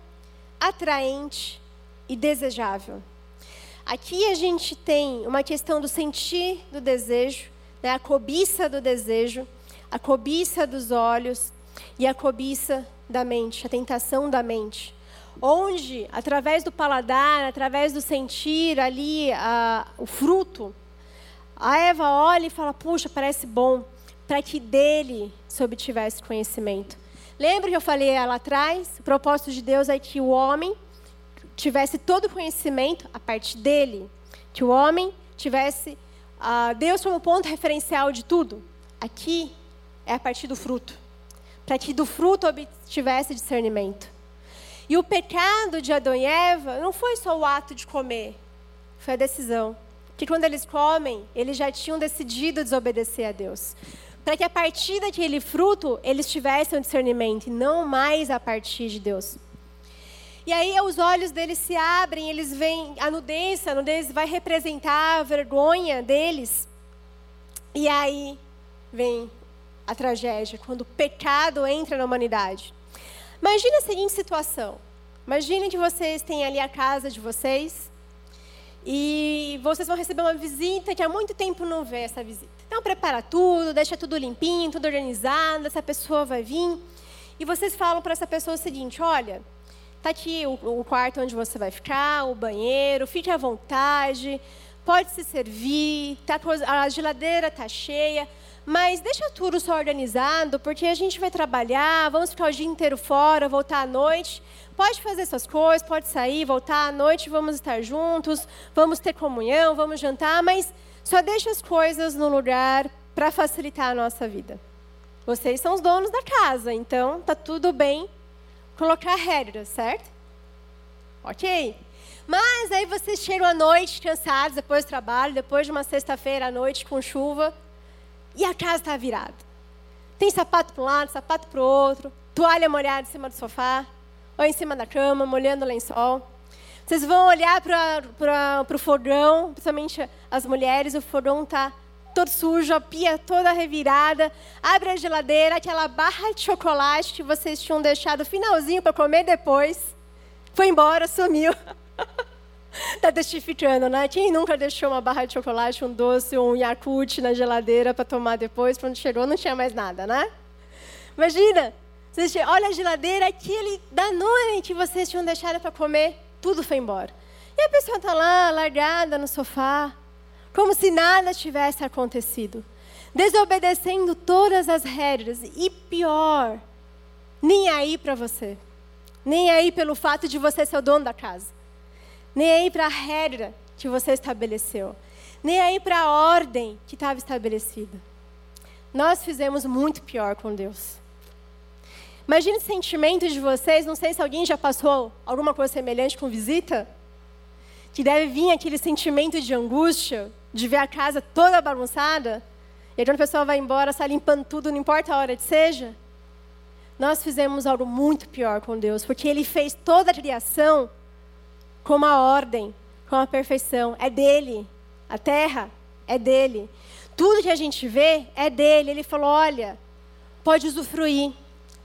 atraente e desejável. Aqui a gente tem uma questão do sentir do desejo, né? a cobiça do desejo, a cobiça dos olhos e a cobiça da mente, a tentação da mente. Onde, através do paladar, através do sentir ali a, o fruto, a Eva olha e fala: Puxa, parece bom, para que dele se obtivesse conhecimento. Lembra que eu falei lá atrás? O propósito de Deus é que o homem tivesse todo o conhecimento a partir dele. Que o homem tivesse uh, Deus como ponto referencial de tudo. Aqui é a partir do fruto. Para que do fruto obtivesse discernimento. E o pecado de Adão e Eva não foi só o ato de comer, foi a decisão. Que quando eles comem, eles já tinham decidido desobedecer a Deus para que a partir daquele fruto eles tivessem um discernimento, e não mais a partir de Deus. E aí os olhos deles se abrem, eles veem a nudez, a nudez vai representar a vergonha deles. E aí vem a tragédia, quando o pecado entra na humanidade. Imagina a seguinte situação. Imagina que vocês têm ali a casa de vocês e vocês vão receber uma visita que há muito tempo não vê essa visita. Então prepara tudo, deixa tudo limpinho, tudo organizado, essa pessoa vai vir. E vocês falam para essa pessoa o seguinte: olha, tá aqui o, o, quarto onde você vai ficar, o banheiro, fique à vontade, pode se servir, tá, a geladeira tá cheia, mas deixa tudo só organizado, porque a gente vai trabalhar, vamos ficar o dia inteiro fora, voltar à noite. Pode fazer suas coisas, pode sair, voltar à noite, vamos estar juntos, vamos ter comunhão, vamos jantar, mas só deixa as coisas no lugar para facilitar a nossa vida. Vocês são os donos da casa, então tá tudo bem colocar regras, certo? Ok. Mas aí vocês chegam à noite cansados depois do trabalho, depois de uma sexta-feira à noite com chuva, e a casa está virada. Tem sapato para um lado, sapato para o outro, toalha molhada em cima do sofá, ou em cima da cama, molhando o lençol. Vocês vão olhar para o fogão, principalmente as mulheres, o fogão está todo sujo, a pia toda revirada. Abre a geladeira, aquela barra de chocolate que vocês tinham deixado finalzinho para comer depois. Foi embora, sumiu. Está testificando, né? Quem nunca deixou uma barra de chocolate, um doce, um Yakult na geladeira para tomar depois? Quando chegou, não tinha mais nada, né? Imagina, vocês, olha a geladeira, aquele danone que vocês tinham deixado para comer tudo foi embora. E a pessoa está lá, largada no sofá, como se nada tivesse acontecido, desobedecendo todas as regras. E pior, nem aí para você, nem aí pelo fato de você ser o dono da casa, nem aí para a regra que você estabeleceu, nem aí para a ordem que estava estabelecida. Nós fizemos muito pior com Deus. Imagine o sentimento de vocês, não sei se alguém já passou alguma coisa semelhante com visita, que deve vir aquele sentimento de angústia, de ver a casa toda bagunçada, e quando a pessoa vai embora, sai limpando tudo, não importa a hora que seja. nós fizemos algo muito pior com Deus, porque Ele fez toda a criação com uma ordem, com uma perfeição. É dele. A terra é dele. Tudo que a gente vê é dele. Ele falou: olha, pode usufruir,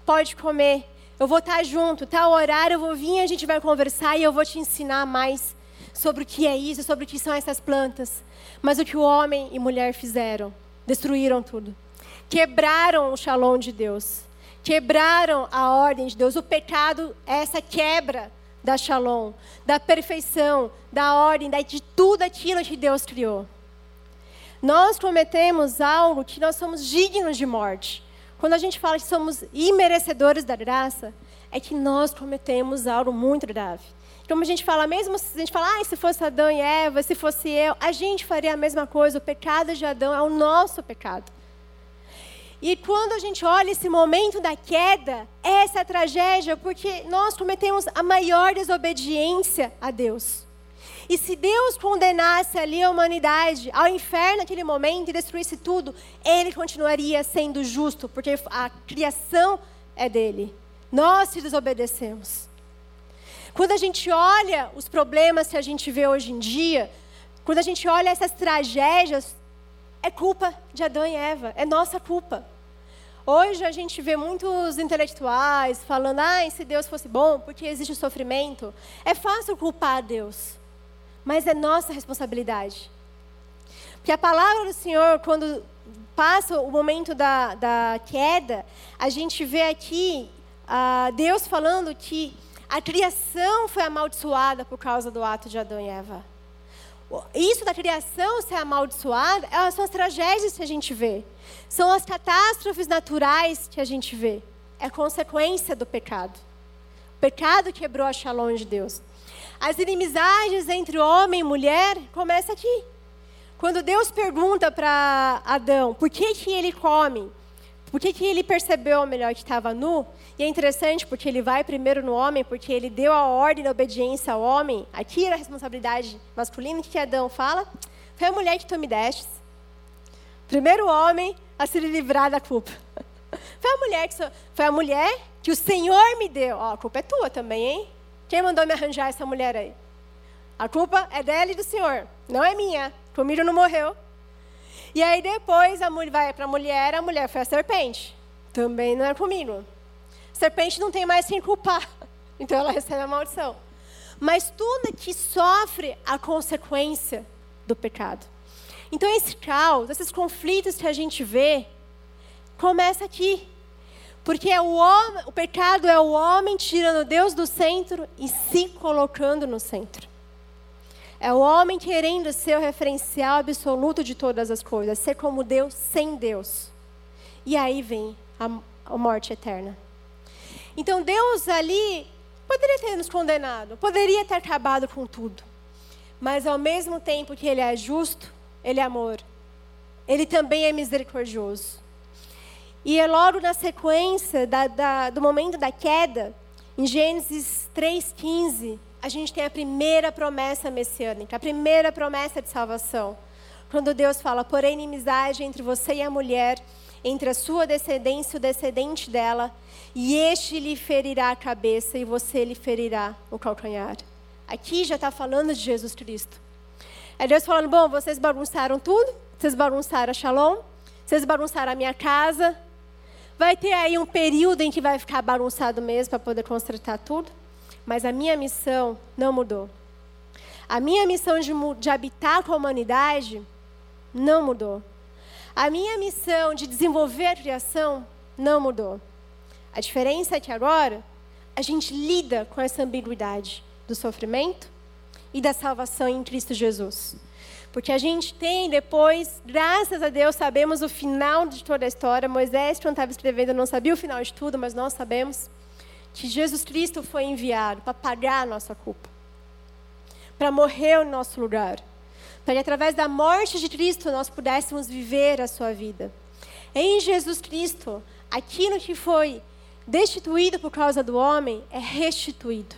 pode comer. Eu vou estar junto, tal horário eu vou vir, a gente vai conversar e eu vou te ensinar mais sobre o que é isso, sobre o que são essas plantas. Mas o que o homem e mulher fizeram? Destruíram tudo. Quebraram o shalom de Deus. Quebraram a ordem de Deus. O pecado é essa quebra da shalom, da perfeição, da ordem, de tudo aquilo que Deus criou. Nós cometemos algo que nós somos dignos de morte. Quando a gente fala que somos imerecedores da graça, é que nós cometemos algo muito grave. Como a gente fala, mesmo se a gente fala, ah, se fosse Adão e Eva, se fosse eu, a gente faria a mesma coisa. O pecado de Adão é o nosso pecado. E quando a gente olha esse momento da queda, essa é a tragédia, porque nós cometemos a maior desobediência a Deus. E se Deus condenasse ali a humanidade ao inferno naquele momento e destruísse tudo, ele continuaria sendo justo, porque a criação é dele. Nós se desobedecemos. Quando a gente olha os problemas que a gente vê hoje em dia, quando a gente olha essas tragédias, é culpa de Adão e Eva, é nossa culpa. Hoje a gente vê muitos intelectuais falando, ah, se Deus fosse bom, porque existe sofrimento. É fácil culpar Deus, mas é nossa responsabilidade. Porque a palavra do Senhor, quando passa o momento da, da queda, a gente vê aqui uh, Deus falando que a criação foi amaldiçoada por causa do ato de Adão e Eva. Isso da criação ser amaldiçoada são as tragédias que a gente vê. São as catástrofes naturais que a gente vê. É consequência do pecado. O pecado quebrou a shalom de Deus. As inimizades entre homem e mulher começam aqui. Quando Deus pergunta para Adão por que, que ele come, por que, que ele percebeu melhor que estava nu, e é interessante porque ele vai primeiro no homem, porque ele deu a ordem da obediência ao homem. Aqui era a responsabilidade masculina. O que Adão fala? Foi a mulher que tu me destes. Primeiro homem a se livrar da culpa. Foi a mulher que, foi a mulher que o Senhor me deu. Ó, a culpa é tua também, hein? Quem mandou me arranjar essa mulher aí? A culpa é dela e do Senhor, não é minha. Comigo não morreu. E aí depois a mulher vai para a mulher, a mulher foi a serpente. Também não é comigo serpente não tem mais quem culpar. Então ela recebe a maldição. Mas tudo que sofre a consequência do pecado. Então esse caos, esses conflitos que a gente vê, começa aqui. Porque é o, homem, o pecado é o homem tirando Deus do centro e se colocando no centro. É o homem querendo ser o referencial absoluto de todas as coisas, ser como Deus sem Deus. E aí vem a, a morte eterna. Então Deus ali poderia ter nos condenado, poderia ter acabado com tudo. Mas ao mesmo tempo que Ele é justo, Ele é amor. Ele também é misericordioso. E é logo na sequência da, da, do momento da queda, em Gênesis 3,15, a gente tem a primeira promessa messiânica, a primeira promessa de salvação. Quando Deus fala, porém, inimizade entre você e a mulher, entre a sua descendência e o descendente dela, e este lhe ferirá a cabeça e você lhe ferirá o calcanhar. Aqui já está falando de Jesus Cristo. É Deus falando: bom, vocês bagunçaram tudo, vocês bagunçaram a Shalom, vocês bagunçaram a minha casa. Vai ter aí um período em que vai ficar bagunçado mesmo para poder consertar tudo, mas a minha missão não mudou. A minha missão de, de habitar com a humanidade não mudou. A minha missão de desenvolver a criação não mudou. A diferença é que agora a gente lida com essa ambiguidade do sofrimento e da salvação em Cristo Jesus. Porque a gente tem depois, graças a Deus, sabemos o final de toda a história. Moisés, quando estava escrevendo, não sabia o final de tudo, mas nós sabemos que Jesus Cristo foi enviado para pagar a nossa culpa, para morrer no nosso lugar, para que através da morte de Cristo nós pudéssemos viver a sua vida. Em Jesus Cristo, aquilo que foi destituído por causa do homem é restituído.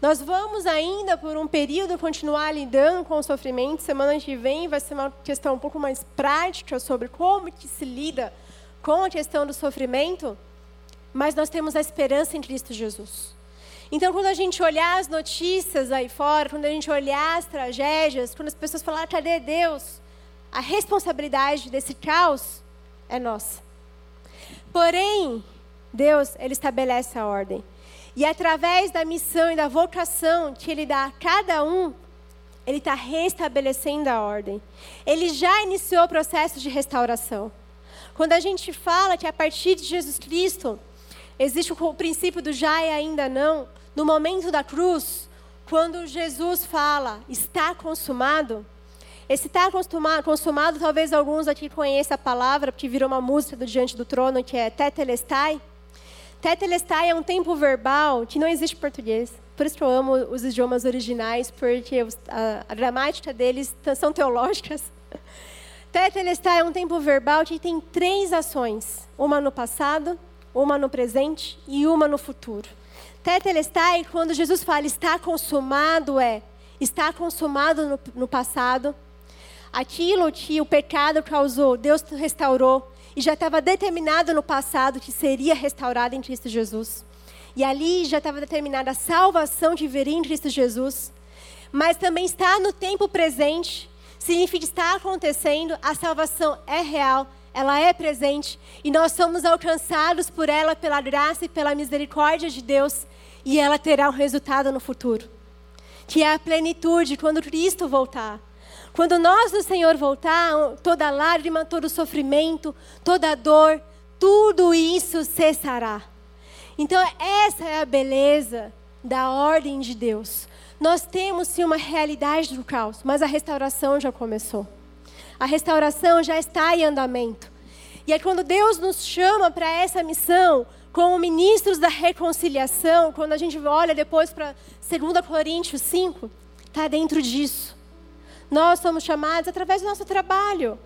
Nós vamos ainda por um período continuar lidando com o sofrimento. Semana que vem vai ser uma questão um pouco mais prática sobre como que se lida com a questão do sofrimento. Mas nós temos a esperança em Cristo Jesus. Então, quando a gente olhar as notícias aí fora, quando a gente olhar as tragédias, quando as pessoas falar, cadê Deus? A responsabilidade desse caos é nossa. Porém, Deus, Ele estabelece a ordem. E através da missão e da vocação que Ele dá a cada um, Ele está restabelecendo a ordem. Ele já iniciou o processo de restauração. Quando a gente fala que a partir de Jesus Cristo, existe o princípio do já e ainda não, no momento da cruz, quando Jesus fala, está consumado, esse está consumado, consumado, talvez alguns aqui conheçam a palavra, porque virou uma música do Diante do Trono, que é tetelestai. Tetelestai é um tempo verbal que não existe em português. Por isso que eu amo os idiomas originais, porque a, a gramática deles são teológicas. Tetelestai é um tempo verbal que tem três ações: uma no passado, uma no presente e uma no futuro. Tetelestai, quando Jesus fala está consumado, é está consumado no, no passado, aquilo que o pecado causou, Deus restaurou e já estava determinado no passado que seria restaurado em Cristo Jesus. E ali já estava determinada a salvação que viria em Cristo Jesus. Mas também está no tempo presente, significa que está acontecendo, a salvação é real, ela é presente e nós somos alcançados por ela pela graça e pela misericórdia de Deus e ela terá um resultado no futuro, que é a plenitude quando Cristo voltar. Quando nós do Senhor voltar, toda lágrima, todo sofrimento, toda dor, tudo isso cessará. Então, essa é a beleza da ordem de Deus. Nós temos sim uma realidade do caos, mas a restauração já começou. A restauração já está em andamento. E é quando Deus nos chama para essa missão, como ministros da reconciliação, quando a gente olha depois para 2 Coríntios 5, está dentro disso. Nós somos chamados, através do nosso trabalho,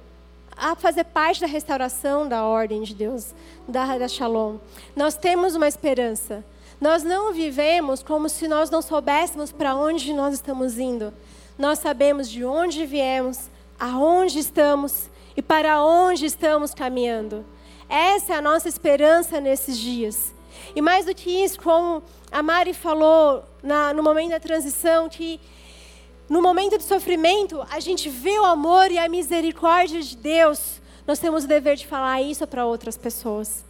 a fazer parte da restauração da ordem de Deus, da, da Shalom. Nós temos uma esperança. Nós não vivemos como se nós não soubéssemos para onde nós estamos indo. Nós sabemos de onde viemos, aonde estamos e para onde estamos caminhando. Essa é a nossa esperança nesses dias. E mais do que isso, como a Mari falou na, no momento da transição, que no momento de sofrimento, a gente vê o amor e a misericórdia de Deus. Nós temos o dever de falar isso para outras pessoas.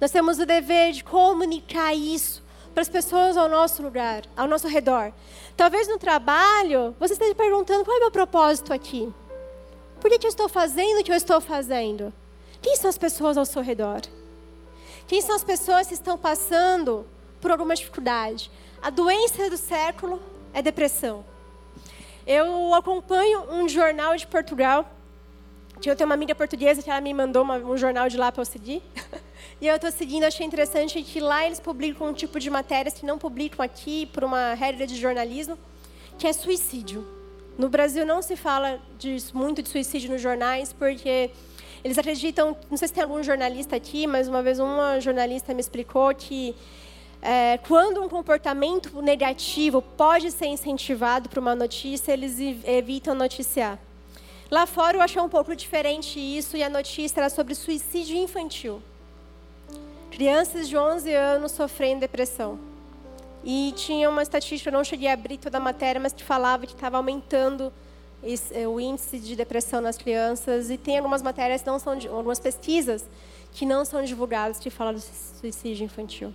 Nós temos o dever de comunicar isso para as pessoas ao nosso lugar, ao nosso redor. Talvez no trabalho, você esteja perguntando qual é o meu propósito aqui? Por que, que eu estou fazendo o que eu estou fazendo? Quem são as pessoas ao seu redor? Quem são as pessoas que estão passando por alguma dificuldade? A doença do século é depressão. Eu acompanho um jornal de Portugal. Eu tenho uma amiga portuguesa que ela me mandou uma, um jornal de lá para eu seguir. e eu estou seguindo, achei interessante que lá eles publicam um tipo de matérias que não publicam aqui por uma regra de jornalismo, que é suicídio. No Brasil não se fala de, muito de suicídio nos jornais, porque eles acreditam, não sei se tem algum jornalista aqui, mas uma vez uma jornalista me explicou que é, quando um comportamento negativo pode ser incentivado por uma notícia, eles evitam noticiar. Lá fora eu achei um pouco diferente isso, e a notícia era sobre suicídio infantil. Crianças de 11 anos sofrendo depressão. E tinha uma estatística, eu não cheguei a abrir toda a matéria, mas que falava que estava aumentando esse, o índice de depressão nas crianças. E tem algumas matérias, não são, algumas pesquisas que não são divulgadas que falam do suicídio infantil.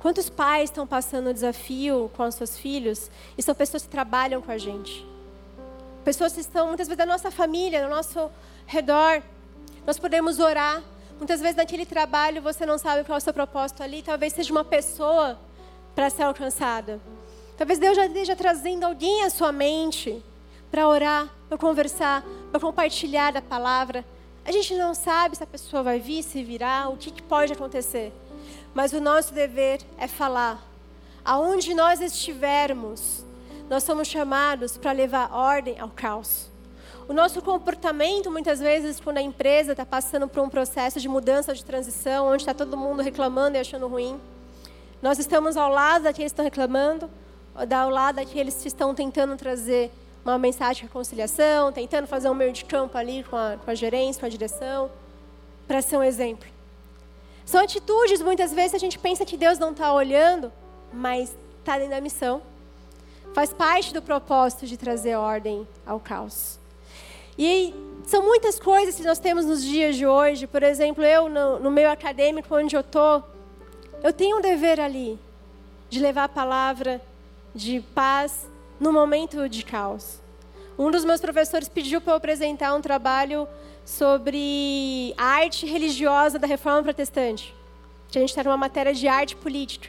Quantos pais estão passando o desafio com os seus filhos e são pessoas que trabalham com a gente? Pessoas que estão muitas vezes da nossa família, no nosso redor. Nós podemos orar. Muitas vezes naquele trabalho você não sabe qual é o seu propósito ali. Talvez seja uma pessoa para ser alcançada. Talvez Deus já esteja trazendo alguém à sua mente para orar, para conversar, para compartilhar da palavra. A gente não sabe se a pessoa vai vir, se virá, o que, que pode acontecer. Mas o nosso dever é falar. Aonde nós estivermos, nós somos chamados para levar ordem ao caos. O nosso comportamento, muitas vezes, quando a empresa está passando por um processo de mudança, de transição, onde está todo mundo reclamando e achando ruim, nós estamos ao lado daqueles que estão reclamando, ao lado daqueles que estão tentando trazer uma mensagem de reconciliação, tentando fazer um meio de campo ali com a, com a gerência, com a direção, para ser um exemplo. São atitudes, muitas vezes a gente pensa que Deus não está olhando, mas está dentro da missão. Faz parte do propósito de trazer ordem ao caos. E são muitas coisas que nós temos nos dias de hoje. Por exemplo, eu, no, no meio acadêmico onde eu estou, eu tenho um dever ali de levar a palavra de paz no momento de caos. Um dos meus professores pediu para eu apresentar um trabalho sobre arte religiosa da reforma protestante. A gente está numa matéria de arte política.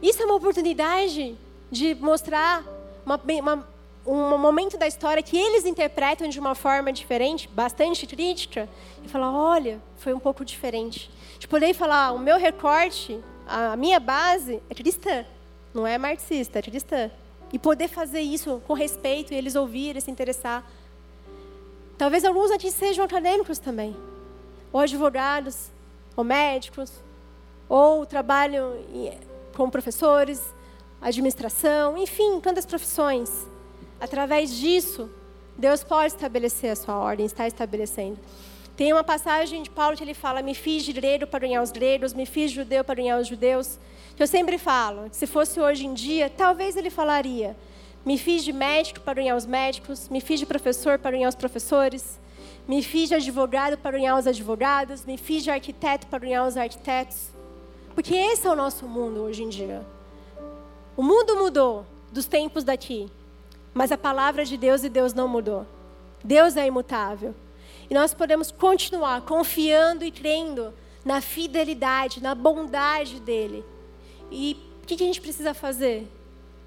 Isso é uma oportunidade de mostrar uma, uma, um momento da história que eles interpretam de uma forma diferente, bastante crítica, e falar: olha, foi um pouco diferente. De poder falar: o meu recorte, a minha base é cristã, não é marxista, é cristã. E poder fazer isso com respeito e eles ouvirem, se interessar. Talvez alguns aqui sejam acadêmicos também, ou advogados, ou médicos, ou trabalham como professores, administração, enfim, tantas profissões. Através disso, Deus pode estabelecer a sua ordem, está estabelecendo. Tem uma passagem de Paulo que ele fala: Me fiz grego para ganhar os gregos, me fiz judeu para ganhar os judeus. Eu sempre falo, se fosse hoje em dia, talvez ele falaria: Me fiz de médico para ganhar os médicos, me fiz de professor para ganhar os professores, me fiz de advogado para ganhar os advogados, me fiz de arquiteto para ganhar os arquitetos. Porque esse é o nosso mundo hoje em dia. O mundo mudou dos tempos daqui, mas a palavra de Deus e Deus não mudou. Deus é imutável. E nós podemos continuar confiando e crendo na fidelidade, na bondade dele. E o que a gente precisa fazer?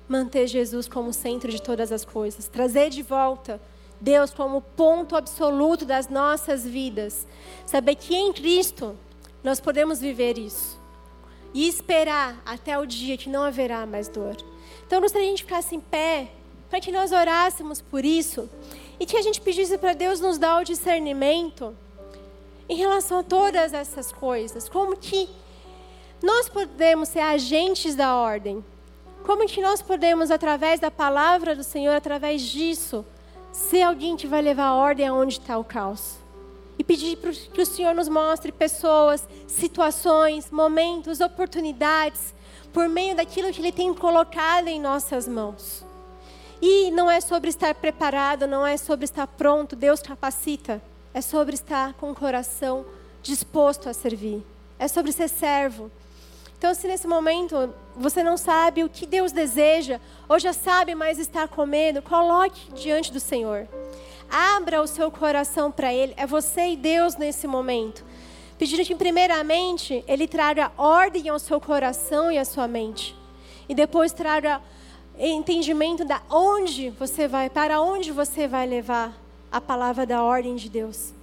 Manter Jesus como centro de todas as coisas, trazer de volta Deus como ponto absoluto das nossas vidas. Saber que em Cristo nós podemos viver isso e esperar até o dia que não haverá mais dor. Então, gostaria gente ficasse em pé para que nós orássemos por isso e que a gente pedisse para Deus nos dar o discernimento em relação a todas essas coisas. Como que nós podemos ser agentes da ordem? Como que nós podemos, através da palavra do Senhor, através disso, ser alguém que vai levar a ordem aonde está o caos? e pedir que o Senhor nos mostre pessoas, situações, momentos, oportunidades, por meio daquilo que Ele tem colocado em nossas mãos. E não é sobre estar preparado, não é sobre estar pronto, Deus capacita. É sobre estar com o coração disposto a servir. É sobre ser servo. Então, se nesse momento você não sabe o que Deus deseja, ou já sabe, mas está com medo, coloque diante do Senhor. Abra o seu coração para Ele. É você e Deus nesse momento. Pedindo que, primeiramente, Ele traga ordem ao seu coração e à sua mente. E depois traga entendimento da onde você vai, para onde você vai levar a palavra da ordem de Deus.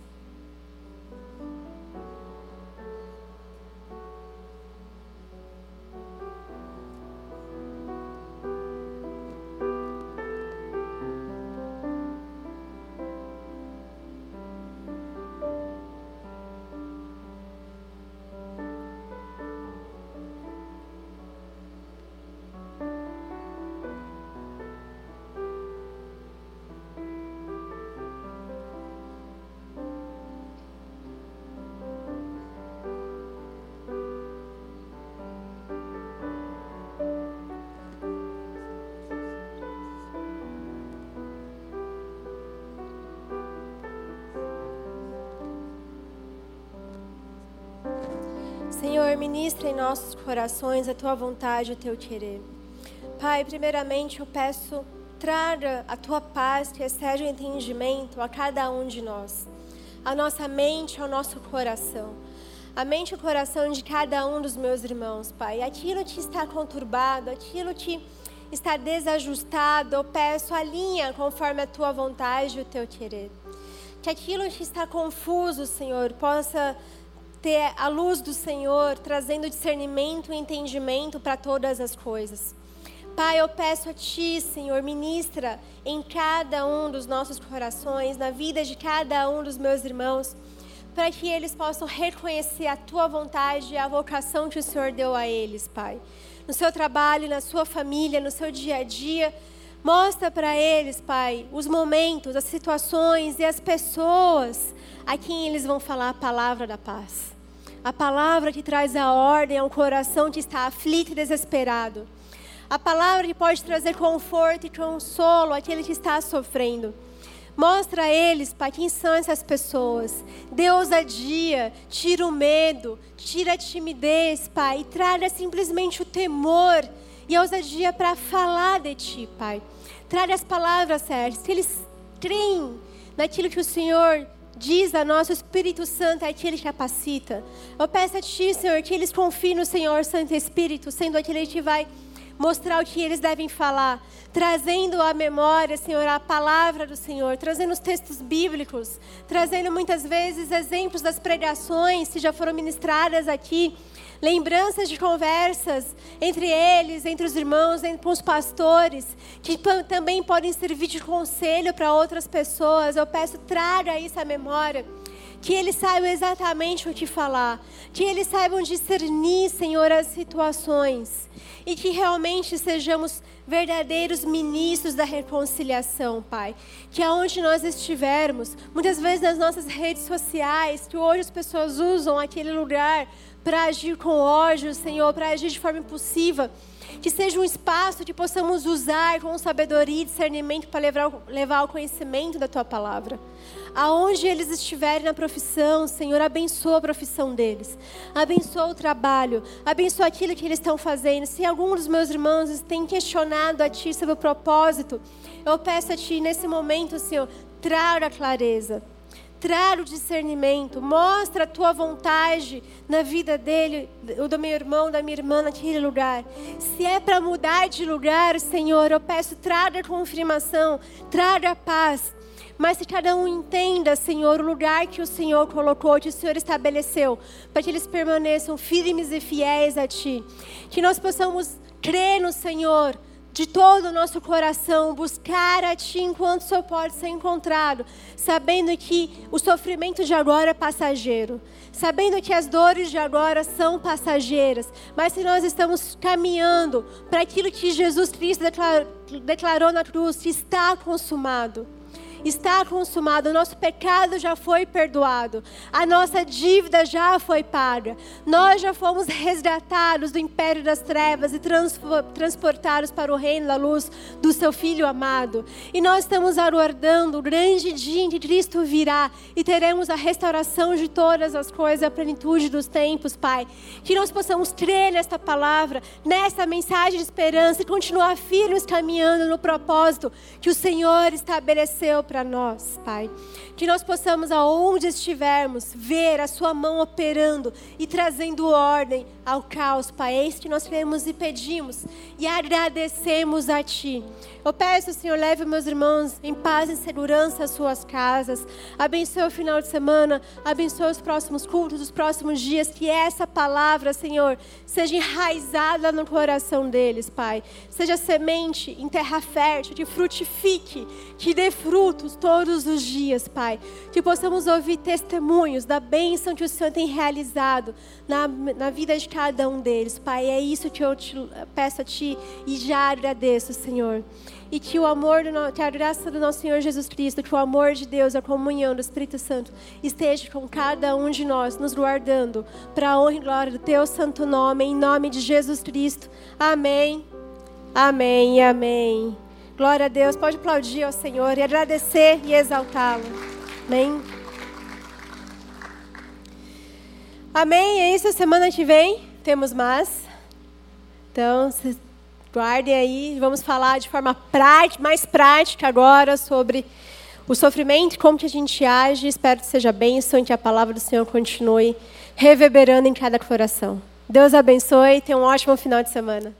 Senhor, ministra em nossos corações a tua vontade, o teu querer. Pai, primeiramente eu peço, traga a tua paz que excede o entendimento a cada um de nós, a nossa mente, ao nosso coração. A mente e o coração de cada um dos meus irmãos, Pai. Aquilo que está conturbado, aquilo que está desajustado, eu peço, alinha conforme a tua vontade e o teu querer. Que aquilo que está confuso, Senhor, possa ter a luz do Senhor trazendo discernimento e entendimento para todas as coisas. Pai, eu peço a Ti, Senhor, ministra em cada um dos nossos corações, na vida de cada um dos meus irmãos, para que eles possam reconhecer a Tua vontade e a vocação que o Senhor deu a eles, Pai. No seu trabalho, na sua família, no seu dia a dia, mostra para eles, Pai, os momentos, as situações e as pessoas a quem eles vão falar a palavra da paz A palavra que traz a ordem a um coração que está aflito e desesperado. A palavra que pode trazer conforto e consolo àquele que está sofrendo. Mostra a eles, Pai, quem são essas pessoas. Dê ousadia, tira o medo, tira a timidez, Pai, e traga simplesmente o temor e a ousadia para falar de Ti, Pai. Traga as palavras certas, que eles creem naquilo que o Senhor diz a nosso Espírito Santo é aquele que capacita. Eu peço a Ti, Senhor, que eles confiem no Senhor Santo Espírito, sendo aquele que vai mostrar o que eles devem falar, trazendo à memória, Senhor, a palavra do Senhor, trazendo os textos bíblicos, trazendo muitas vezes exemplos das pregações que já foram ministradas aqui, lembranças de conversas entre eles, entre os irmãos, entre os pastores, que também podem servir de conselho para outras pessoas. Eu peço, traga isso à memória que eles saibam exatamente o que falar, que eles saibam discernir, Senhor, as situações e que realmente sejamos verdadeiros ministros da reconciliação, Pai. Que aonde nós estivermos, muitas vezes nas nossas redes sociais, que hoje as pessoas usam aquele lugar para agir com ódio, Senhor, para agir de forma impulsiva que seja um espaço que possamos usar com sabedoria e discernimento para levar, levar ao conhecimento da tua palavra. Aonde eles estiverem na profissão, Senhor, abençoa a profissão deles. Abençoa o trabalho. Abençoa aquilo que eles estão fazendo. Se algum dos meus irmãos tem questionado a Ti sobre o propósito, eu peço a Ti nesse momento, Senhor, traga clareza mostrar o discernimento, mostra a tua vontade na vida dele, do meu irmão, da minha irmã naquele lugar. Se é para mudar de lugar, Senhor, eu peço, traga confirmação, traga paz. Mas se cada um entenda, Senhor, o lugar que o Senhor colocou, que o Senhor estabeleceu, para que eles permaneçam firmes e fiéis a Ti. Que nós possamos crer no Senhor de todo o nosso coração, buscar a Ti enquanto Senhor pode ser encontrado, sabendo que o sofrimento de agora é passageiro, sabendo que as dores de agora são passageiras, mas se nós estamos caminhando para aquilo que Jesus Cristo declarou, declarou na cruz, que está consumado está consumado, o nosso pecado já foi perdoado, a nossa dívida já foi paga, nós já fomos resgatados do império das trevas e transportados para o reino da luz do seu Filho amado. E nós estamos aguardando o grande dia em que Cristo virá e teremos a restauração de todas as coisas, a plenitude dos tempos, Pai. Que nós possamos crer nesta palavra, nessa mensagem de esperança e continuar firmes caminhando no propósito que o Senhor estabeleceu para nós, Pai. Que nós possamos, aonde estivermos, ver a Sua mão operando e trazendo ordem ao caos, Pai. É isso que nós queremos e pedimos e agradecemos a Ti. Eu peço, Senhor, leve meus irmãos em paz e segurança às suas casas. Abençoe o final de semana, abençoe os próximos cultos, os próximos dias. Que essa palavra, Senhor, seja enraizada no coração deles, Pai. Seja semente em terra fértil, que frutifique, que dê frutos todos os dias, Pai. Que possamos ouvir testemunhos da bênção que o Senhor tem realizado na, na vida de cada um deles, Pai. É isso que eu te peço a Ti e já agradeço, Senhor e que o amor, do, que a graça do nosso Senhor Jesus Cristo, que o amor de Deus, a comunhão do Espírito Santo esteja com cada um de nós, nos guardando para a honra e glória do Teu santo nome, em nome de Jesus Cristo. Amém. Amém amém. Glória a Deus. Pode aplaudir ao Senhor e agradecer e exaltá-lo. Amém. Amém. É isso. Semana que vem temos mais. Então, Guardem aí, vamos falar de forma prática, mais prática agora sobre o sofrimento, como que a gente age. Espero que seja bênção e que a palavra do Senhor continue reverberando em cada coração. Deus abençoe tenha um ótimo final de semana.